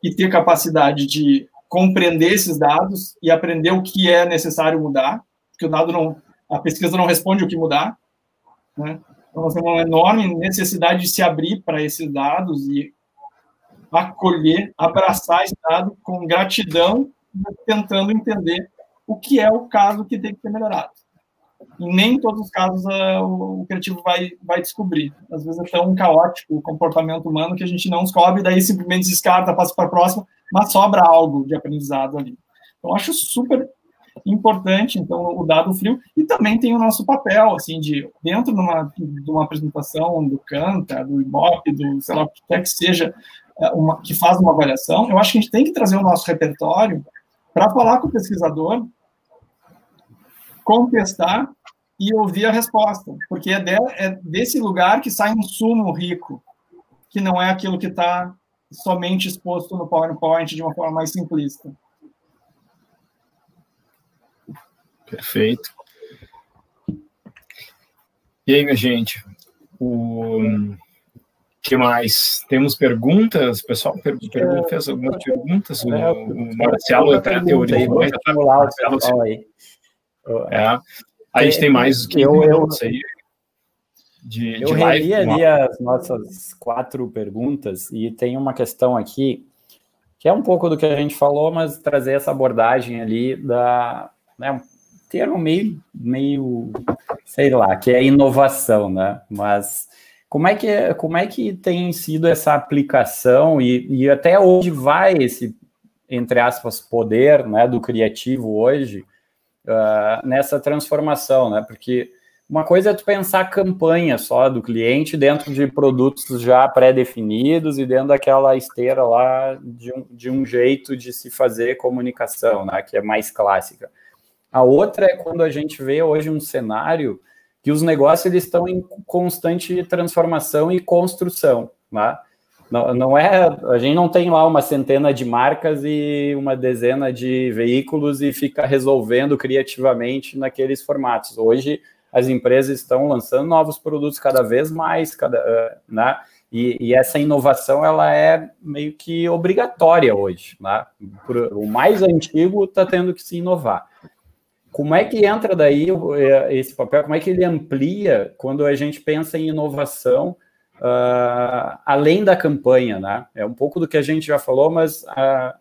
e ter capacidade de compreender esses dados e aprender o que é necessário mudar, porque o dado não, a pesquisa não responde o que mudar, né? Então, nós temos uma enorme necessidade de se abrir para esses dados e acolher, abraçar esse dado com gratidão, tentando entender o que é o caso que tem que ser melhorado. Nem em todos os casos uh, o criativo vai, vai descobrir. Às vezes é tão caótico o comportamento humano que a gente não descobre, daí simplesmente descarta, passa para a próxima, mas sobra algo de aprendizado ali. Então, acho super importante, então, o dado frio, e também tem o nosso papel, assim, de, dentro de uma, de uma apresentação do Canta, do Ibope, do, sei lá, o que quer que seja, é, uma, que faz uma avaliação, eu acho que a gente tem que trazer o nosso repertório para falar com o pesquisador, contestar e ouvir a resposta, porque é, de, é desse lugar que sai um sumo rico, que não é aquilo que está somente exposto no PowerPoint de uma forma mais simplista. Perfeito. E aí, minha gente, o que mais? Temos perguntas? O pessoal per per fez algumas perguntas. O, é, o Marcelo até teorizou. Aí, é. A gente tem mais que eu, eu aí. De, eu de live, ali as nossas quatro perguntas e tem uma questão aqui que é um pouco do que a gente falou, mas trazer essa abordagem ali da né, um termo meio, meio sei lá, que é inovação, né? Mas como é que, como é que tem sido essa aplicação e, e até onde vai esse, entre aspas, poder né, do criativo hoje? Uh, nessa transformação, né? Porque uma coisa é tu pensar a campanha só do cliente dentro de produtos já pré-definidos e dentro daquela esteira lá de um, de um jeito de se fazer comunicação, né? Que é mais clássica. A outra é quando a gente vê hoje um cenário que os negócios eles estão em constante transformação e construção, né? Não, não é, a gente não tem lá uma centena de marcas e uma dezena de veículos e fica resolvendo criativamente naqueles formatos. Hoje as empresas estão lançando novos produtos cada vez mais, cada, eh, né? E, e essa inovação ela é meio que obrigatória hoje, né? O mais antigo está tendo que se inovar. Como é que entra daí eh, esse papel? Como é que ele amplia quando a gente pensa em inovação? Uh, além da campanha, né? É um pouco do que a gente já falou, mas uh,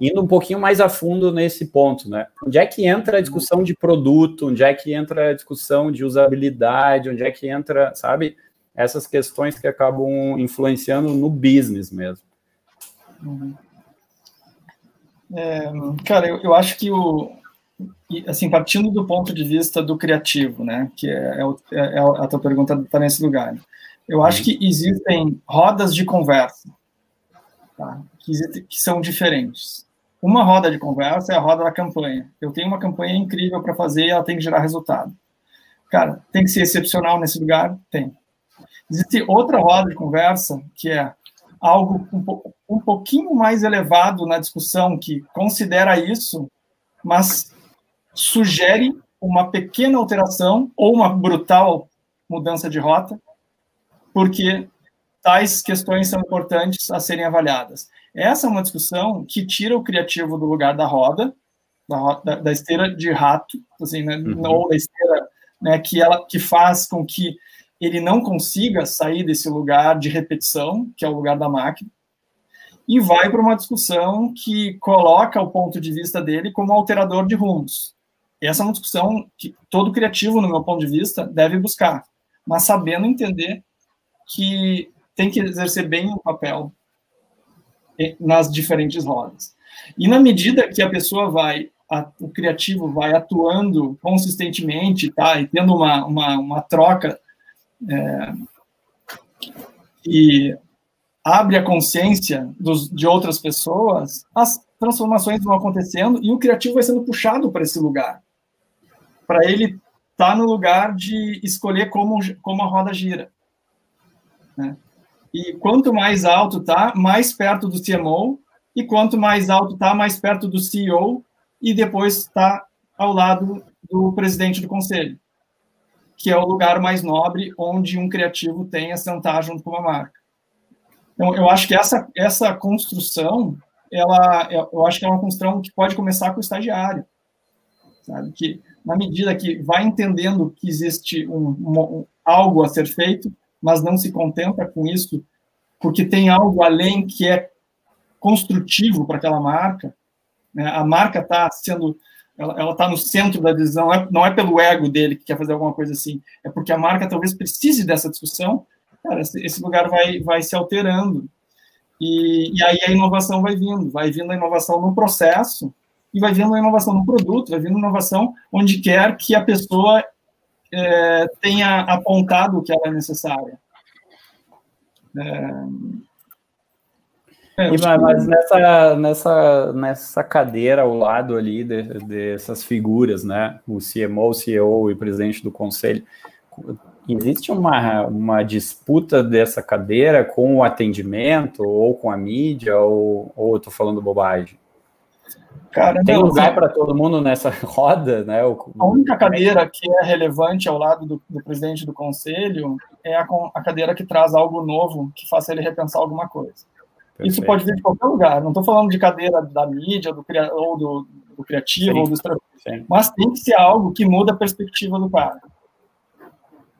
indo um pouquinho mais a fundo nesse ponto, né? Onde é que entra a discussão de produto, onde é que entra a discussão de usabilidade, onde é que entra, sabe? Essas questões que acabam influenciando no business mesmo. É, cara, eu, eu acho que o, assim, partindo do ponto de vista do criativo, né, que é, é, é a tua pergunta está nesse lugar. Eu acho que existem rodas de conversa tá? que, que, são diferentes. Uma roda de conversa é a roda da campanha. Eu tenho uma campanha incrível para fazer e ela tem que gerar resultado. Cara, tem que ser excepcional nesse lugar? Tem. Existe outra roda de conversa que é algo um, um pouquinho mais elevado na discussão que considera isso, mas sugere uma pequena alteração ou uma brutal mudança de rota porque tais questões são importantes a serem avaliadas. Essa é uma discussão que tira o criativo do lugar da roda, da, da esteira de rato, assim, né, uhum. ou da esteira né, que ela que faz com que ele não consiga sair desse lugar de repetição, que é o lugar da máquina, e vai para uma discussão que coloca o ponto de vista dele como alterador de rumos. Essa é uma discussão que todo criativo, no meu ponto de vista, deve buscar, mas sabendo entender que tem que exercer bem o papel nas diferentes rodas. E na medida que a pessoa vai, a, o criativo vai atuando consistentemente, tá, e tendo uma, uma, uma troca é, e abre a consciência dos, de outras pessoas, as transformações vão acontecendo e o criativo vai sendo puxado para esse lugar. Para ele estar tá no lugar de escolher como, como a roda gira. Né? E quanto mais alto tá, mais perto do CMO, e quanto mais alto tá, mais perto do CEO, e depois está ao lado do presidente do conselho, que é o lugar mais nobre onde um criativo tem a sentar junto com uma marca. Então, eu acho que essa, essa construção, ela, eu acho que é uma construção que pode começar com o estagiário, sabe? Que na medida que vai entendendo que existe um, um, algo a ser feito, mas não se contenta com isso, porque tem algo além que é construtivo para aquela marca, né? a marca está sendo, ela está no centro da não é, não é pelo ego dele que quer fazer alguma coisa assim, é porque a marca talvez precise dessa discussão, cara, esse lugar vai, vai se alterando, e, e aí a inovação vai vindo, vai vindo a inovação no processo, e vai vindo a inovação no produto, vai vindo inovação onde quer que a pessoa é, tenha apontado o que ela é necessária. É, é, mas nessa, nessa, nessa cadeira ao lado ali de, dessas figuras, né? O CMO, o CEO e presidente do conselho, existe uma, uma disputa dessa cadeira com o atendimento ou com a mídia ou, ou eu estou falando bobagem? Cara, Tem não, lugar para todo mundo nessa roda, né? A única cadeira que é relevante ao lado do, do presidente do conselho é a, a, cadeira que traz algo novo, que faça ele repensar alguma coisa. Perfeito. Isso pode vir de qualquer lugar. Não estou falando de cadeira da mídia, do, ou do, do criativo, Sim. ou do estratégico. Mas tem que ser algo que muda a perspectiva do cara.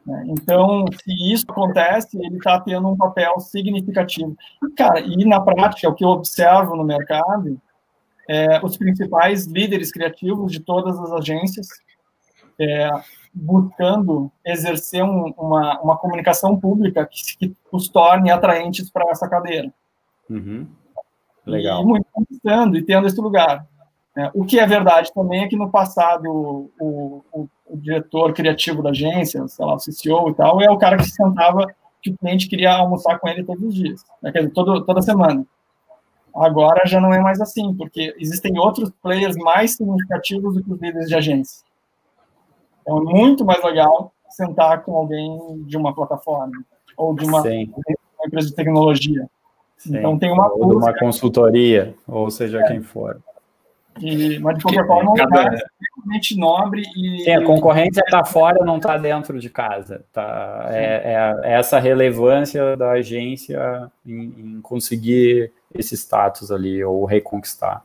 Né? Então, se isso acontece, ele está tendo um papel significativo. Cara, e na prática, o que eu observo no mercado, é, os principais líderes criativos de todas as agências é, buscando exercer um, uma, uma comunicação pública que, que os torne atraentes para essa cadeira. Uhum. Legal. E muito conquistando e tendo esse lugar. É, o que é verdade também é que no passado o, o, o, diretor criativo da agência, sei lá, o CCO e tal, é o cara que se sentava que o cliente queria almoçar com ele todos os dias, né, quer dizer, todo, toda semana. Agora já não é mais assim, porque existem outros players mais significativos do que os líderes de agência. Então é muito mais legal sentar com alguém de uma plataforma ou de uma, empresa de tecnologia. Sim. Então tem uma ou de uma consultoria, ou seja, é. quem for. E, mas de qualquer forma, é um lugar extremamente nobre e. Sim, a concorrência está fora, não está dentro de casa. Tá? É, é, é, essa relevância da agência em, em, conseguir esse status ali, ou reconquistar.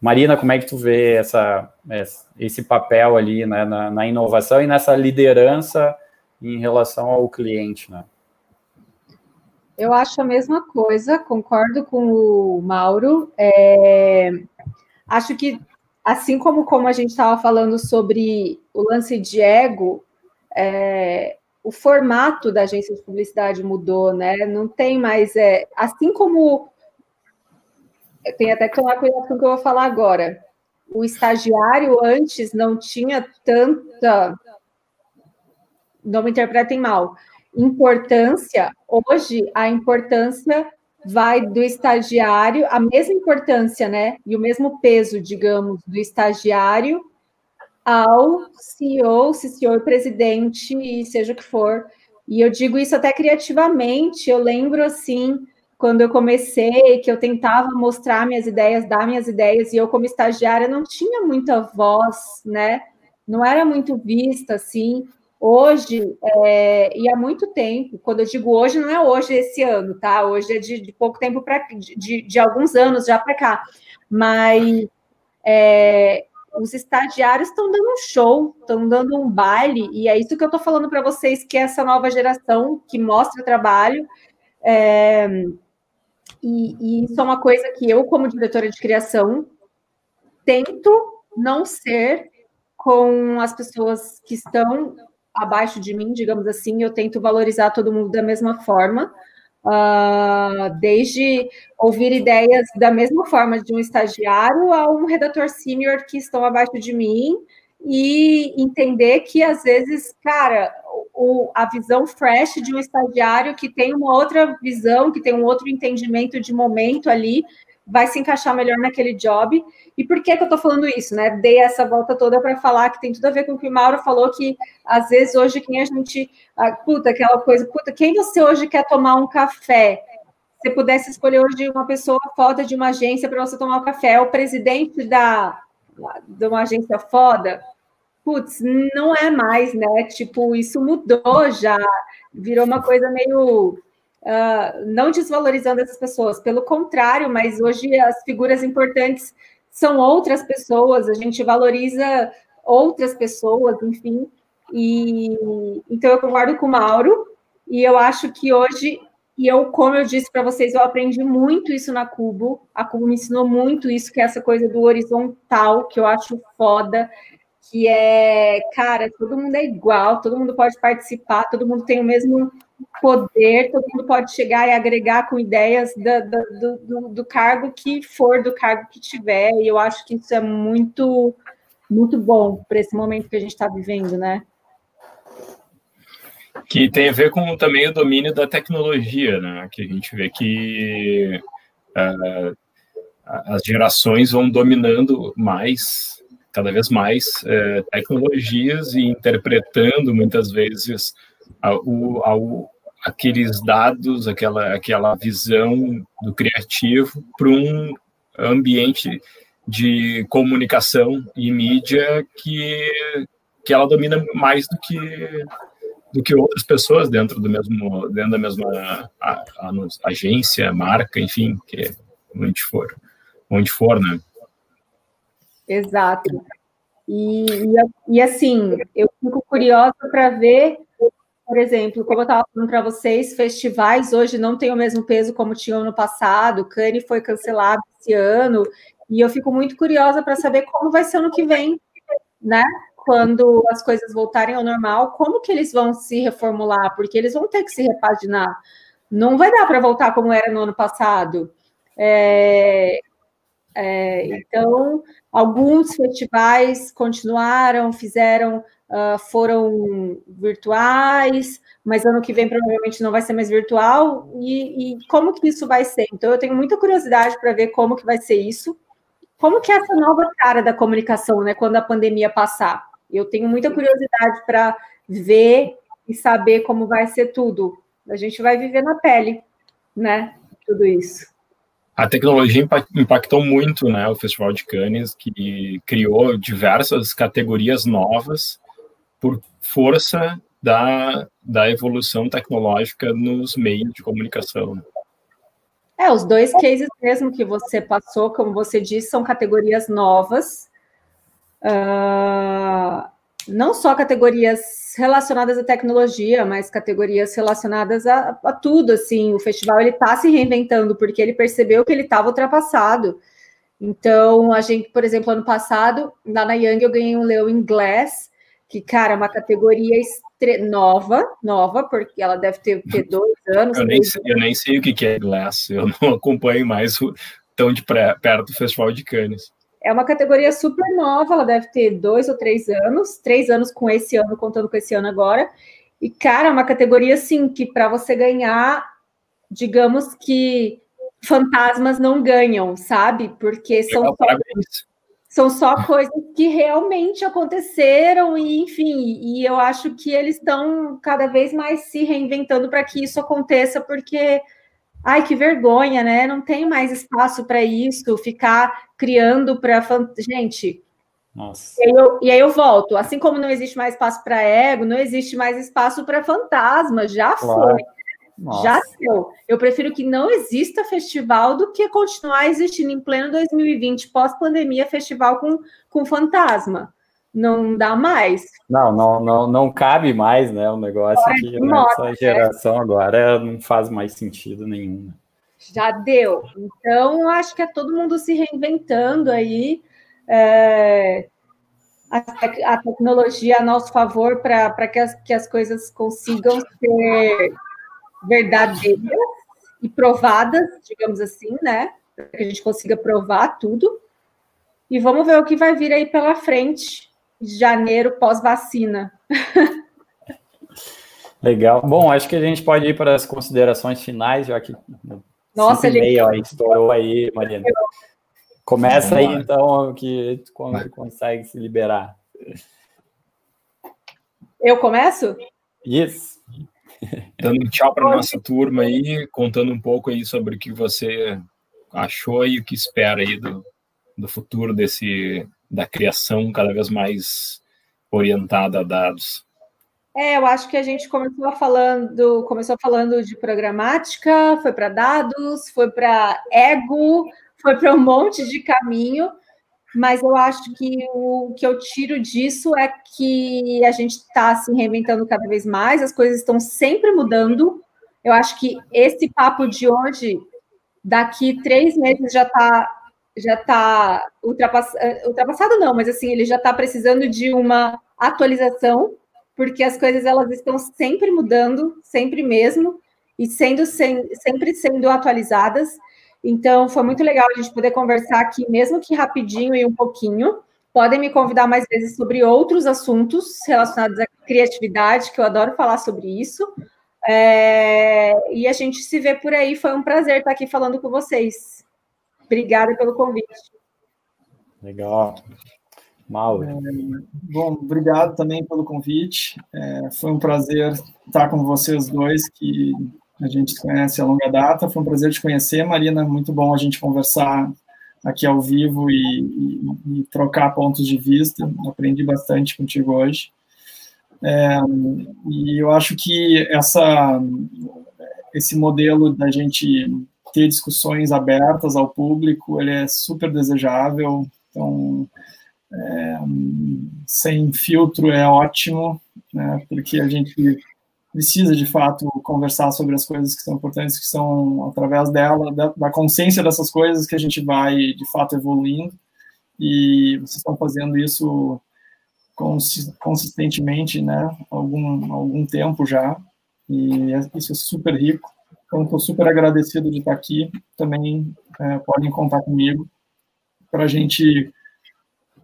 Marina, como é que tu vê essa, esse papel ali né, na, na inovação e nessa liderança em relação ao cliente, né? Eu acho a mesma coisa, concordo com o Mauro. É, acho que, assim como, como a gente estava falando sobre o lance de ego, é, o formato da agência de publicidade mudou, né? Não tem mais. É, assim como. Tem até que tomar cuidado com o que eu vou falar agora. O estagiário antes não tinha tanta. Não me interpretem mal importância, hoje a importância vai do estagiário, a mesma importância, né? E o mesmo peso, digamos, do estagiário ao CEO, CCO, presidente, e seja o que for. E eu digo isso até criativamente. Eu lembro assim, quando eu comecei, que eu tentava mostrar minhas ideias, dar minhas ideias, e eu, como estagiária, não tinha muita voz, né? Não era muito vista assim. Hoje, é, e há muito tempo, quando eu digo hoje, não é hoje, esse ano, tá? Hoje é de, de pouco tempo para de, de, alguns anos já para cá. Mas é, os estagiários estão dando um show, estão dando um baile, e é isso que eu estou falando para vocês, que é essa nova geração que mostra trabalho. É, e, e isso é uma coisa que eu, como diretora de criação, tento não ser com as pessoas que estão abaixo de mim, digamos assim, eu tento valorizar todo mundo da mesma forma, uh, desde ouvir ideias da mesma forma de um estagiário a um redator sênior que estão abaixo de mim e entender que às vezes, cara, o, a visão fresh de um estagiário que tem uma outra visão, que tem um outro entendimento de momento ali, vai se encaixar melhor naquele job. E por que, que eu estou falando isso, né? Dei essa volta toda para falar que tem tudo a ver com o que o Mauro falou, que às vezes hoje quem a gente. Ah, puta, aquela coisa, puta, quem você hoje quer tomar um café? Se pudesse escolher hoje uma pessoa foda de uma agência para você tomar um café, é o presidente da, de uma agência foda? Putz, não é mais, né? Tipo, isso mudou já, virou uma coisa meio uh, não desvalorizando essas pessoas, pelo contrário, mas hoje as figuras importantes são outras pessoas, a gente valoriza outras pessoas, enfim. E então eu concordo com o Mauro, e eu acho que hoje, e eu, como eu disse para vocês, eu aprendi muito isso na Cubo, a Cubo me ensinou muito isso, que é essa coisa do horizontal, que eu acho foda, que é, cara, todo mundo é igual, todo mundo pode participar, todo mundo tem o mesmo poder, todo mundo pode chegar e agregar com ideias do, do, do, cargo que for, do cargo que tiver, e eu acho que isso é muito, muito bom para esse momento que a gente está vivendo, né? Que tem a ver com também o domínio da tecnologia, né? Que a gente vê que uh, as gerações vão dominando mais, cada vez mais, uh, tecnologias e interpretando muitas vezes a, o, a, aqueles dados, aquela, aquela visão do criativo para um ambiente de comunicação e mídia que, que ela domina mais do que do que outras pessoas dentro do mesmo dentro da mesma a, a, agência, marca, enfim, que onde for, onde for, né? Exato. E, e, e assim, eu fico curiosa para ver por exemplo, como eu estava falando para vocês, festivais hoje não têm o mesmo peso como tinham no passado. Cannes foi cancelado esse ano e eu fico muito curiosa para saber como vai ser ano que vem, né? Quando as coisas voltarem ao normal, como que eles vão se reformular? Porque eles vão ter que se repaginar. Não vai dar para voltar como era no ano passado. É, é, então, alguns festivais continuaram, fizeram uh, foram virtuais, mas ano que vem provavelmente não vai ser mais virtual. E, e como que isso vai ser? Então, eu tenho muita curiosidade para ver como que vai ser isso. Como que é essa nova cara da comunicação, né? Quando a pandemia passar. Eu tenho muita curiosidade para ver e saber como vai ser tudo. A gente vai viver na pele, né? Tudo isso a tecnologia impactou muito né, o Festival de Cannes, que criou diversas categorias novas por força da, da evolução tecnológica nos meios de comunicação. É, os dois cases mesmo que você passou, como você disse, são categorias novas. Uh, não só categorias relacionadas à tecnologia, mas categorias relacionadas a, a tudo. Assim, o festival ele está se reinventando porque ele percebeu que ele estava ultrapassado. Então, a gente, por exemplo, ano passado, lá na Young, eu ganhei um Leo Inglês, que, cara, é uma categoria estre... nova, nova, porque ela deve ter, ter dois anos. Eu nem, sei, eu nem sei o que é Glass, eu não acompanho mais o, tão de pré, perto do Festival de Cannes. É uma categoria super nova, ela deve ter dois ou três anos, três anos com esse ano, contando com esse ano agora. E, cara, é uma categoria, assim, que para você ganhar, digamos que fantasmas não ganham, sabe? Porque são só, são só coisas que realmente aconteceram e enfim, e eu acho que eles estão cada vez mais se reinventando para que isso aconteça, porque ai que vergonha, né? Não tem mais espaço para isso, ficar criando para gente. Nossa. E aí, eu, e aí eu volto. Assim como não existe mais espaço para ego, não existe mais espaço para fantasma. Já claro. foi. Nossa. Já deu. Eu prefiro que não exista festival do que continuar existindo em pleno 2020, pós-pandemia, festival com, com fantasma. Não dá mais. Não, não, não, não cabe mais, né? O negócio que nessa né? geração agora não faz mais sentido nenhum. Né? Já deu. Então, acho que é todo mundo se reinventando aí. É, a, a, tecnologia a nosso favor para que, as, que as coisas consigam ser verdadeiras e provadas, digamos assim, né? Para que a gente consiga provar tudo. E vamos ver o que vai vir aí pela frente, janeiro pós-vacina. Legal. Bom, acho que a gente pode ir para as considerações finais, já que Nossa, ele meia, ó, estourou aí, Mariana. Começa aí, então, que quando consegue se liberar. Eu começo? Isso. Dando um tchau para nossa turma aí, contando um pouco aí sobre o que você achou e o que espera aí do, do futuro desse da criação cada vez mais orientada a dados. É, eu acho que a gente começou falando, começou falando de programática, foi para dados, foi para ego, foi para um monte de caminho, mas eu acho que o que eu tiro disso é que a gente está se reinventando cada vez mais, as coisas estão sempre mudando. Eu acho que esse papo de hoje, daqui três meses já está já tá ultrapass... ultrapassado, não, mas assim, ele já está precisando de uma atualização, porque as coisas elas estão sempre mudando, sempre mesmo, e sendo sem... sempre sendo atualizadas. Então, foi muito legal a gente poder conversar aqui, mesmo que rapidinho e um pouquinho. Podem me convidar mais vezes sobre outros assuntos relacionados à criatividade, que eu adoro falar sobre isso. É... E a gente se vê por aí. Foi um prazer estar aqui falando com vocês. Obrigada pelo convite. Legal. Mauro. É, bom, obrigado também pelo convite. É, foi um prazer estar com vocês dois, que a gente conhece a longa data. Foi um prazer te conhecer, Marina. Muito bom a gente conversar aqui ao vivo e, e, e trocar pontos de vista. Aprendi bastante contigo hoje. É, e eu acho que essa, esse modelo da gente ter discussões abertas ao público, ele é super desejável. Então, é, sem filtro é ótimo, né, porque a gente precisa de fato conversar sobre as coisas que são importantes, que são através dela, da, da, consciência dessas coisas que a gente vai de fato evoluindo. E vocês estão fazendo isso consistentemente, né? Algum algum tempo já. E é, isso é super rico. Então, estou super agradecido de estar aqui. Também é, podem contar comigo para a gente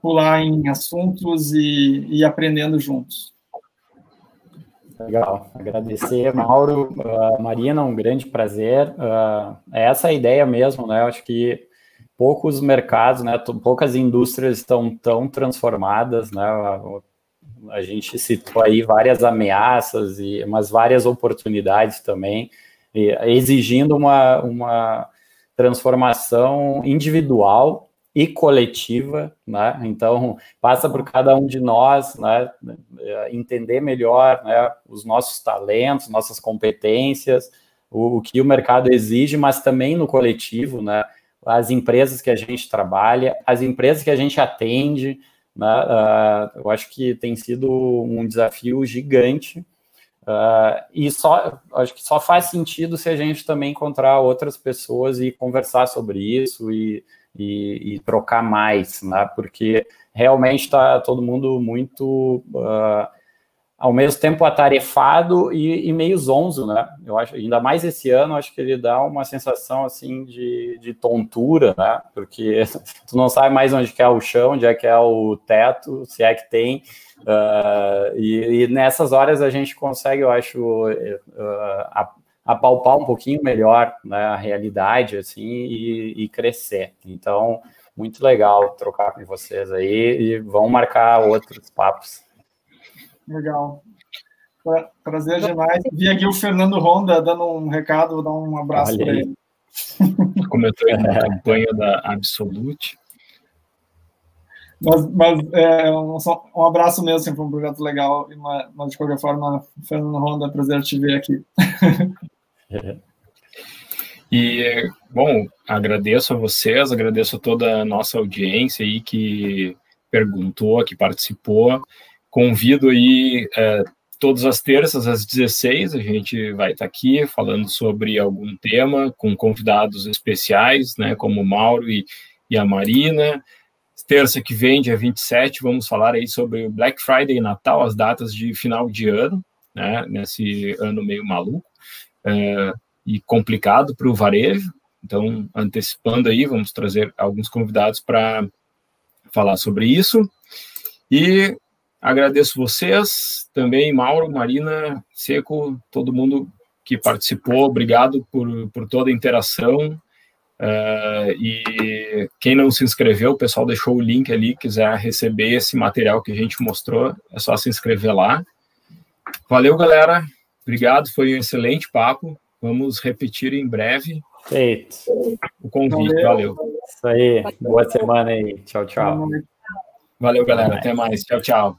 pular em assuntos e ir aprendendo juntos. Legal, agradecer, Mauro, uh, Marina, um grande prazer. Uh, é essa a ideia mesmo, né? Eu acho que poucos mercados, né? Poucas indústrias estão tão transformadas, né? A, a gente citou aí várias ameaças e mas várias oportunidades também, exigindo uma, uma transformação individual e coletiva, né? Então passa por cada um de nós, né? Entender melhor, né? Os nossos talentos, nossas competências, o, o, que o mercado exige, mas também no coletivo, né? As empresas que a gente trabalha, as empresas que a gente atende, né? Uh, eu acho que tem sido um desafio gigante. Uh, e só acho que só faz sentido se a gente também encontrar outras pessoas e conversar sobre isso e e, e trocar mais, né? Porque realmente está todo mundo muito uh, ao mesmo tempo atarefado e, e, meio zonzo, né? Eu acho, ainda mais esse ano, acho que ele dá uma sensação assim de, de tontura, né? Porque tu não sabe mais onde é o chão, onde é que é o teto, se é que tem. Uh, e, e, nessas horas a gente consegue, eu acho, uh, apalpar um pouquinho melhor né, a realidade assim e, e, crescer. Então, muito legal trocar com vocês aí e vão marcar outros papos. Legal. Prazer demais. Vi aqui o Fernando Ronda dando um recado, vou dar um abraço para ele. Comentou aí na campanha da Absolute. Mas, mas é, um, um, abraço mesmo, sempre um projeto legal, mas, mas de qualquer forma, Fernando Ronda, prazer te ver aqui. E, bom, agradeço a vocês, agradeço a toda a nossa audiência aí que perguntou, que participou. Convido aí é, todas as terças às 16, a gente vai estar aqui falando sobre algum tema com convidados especiais, né, como o Mauro e, e a Marina. Terça que vem, dia 27, vamos falar aí sobre Black Friday e Natal, as datas de final de ano, né, nesse ano meio maluco é, e complicado para o varejo. Então, antecipando aí, vamos trazer alguns convidados para falar sobre isso. E agradeço vocês, também Mauro, Marina, Seco, todo mundo que participou, obrigado por, por toda a interação. Uh, e quem não se inscreveu, o pessoal deixou o link ali, quiser receber esse material que a gente mostrou, é só se inscrever lá. Valeu, galera. Obrigado, foi um excelente papo. Vamos repetir em breve. Feito. O convite, valeu. valeu. Isso aí. Boa semana aí. Tchau, tchau. Valeu, galera. Até mais. Tchau, tchau.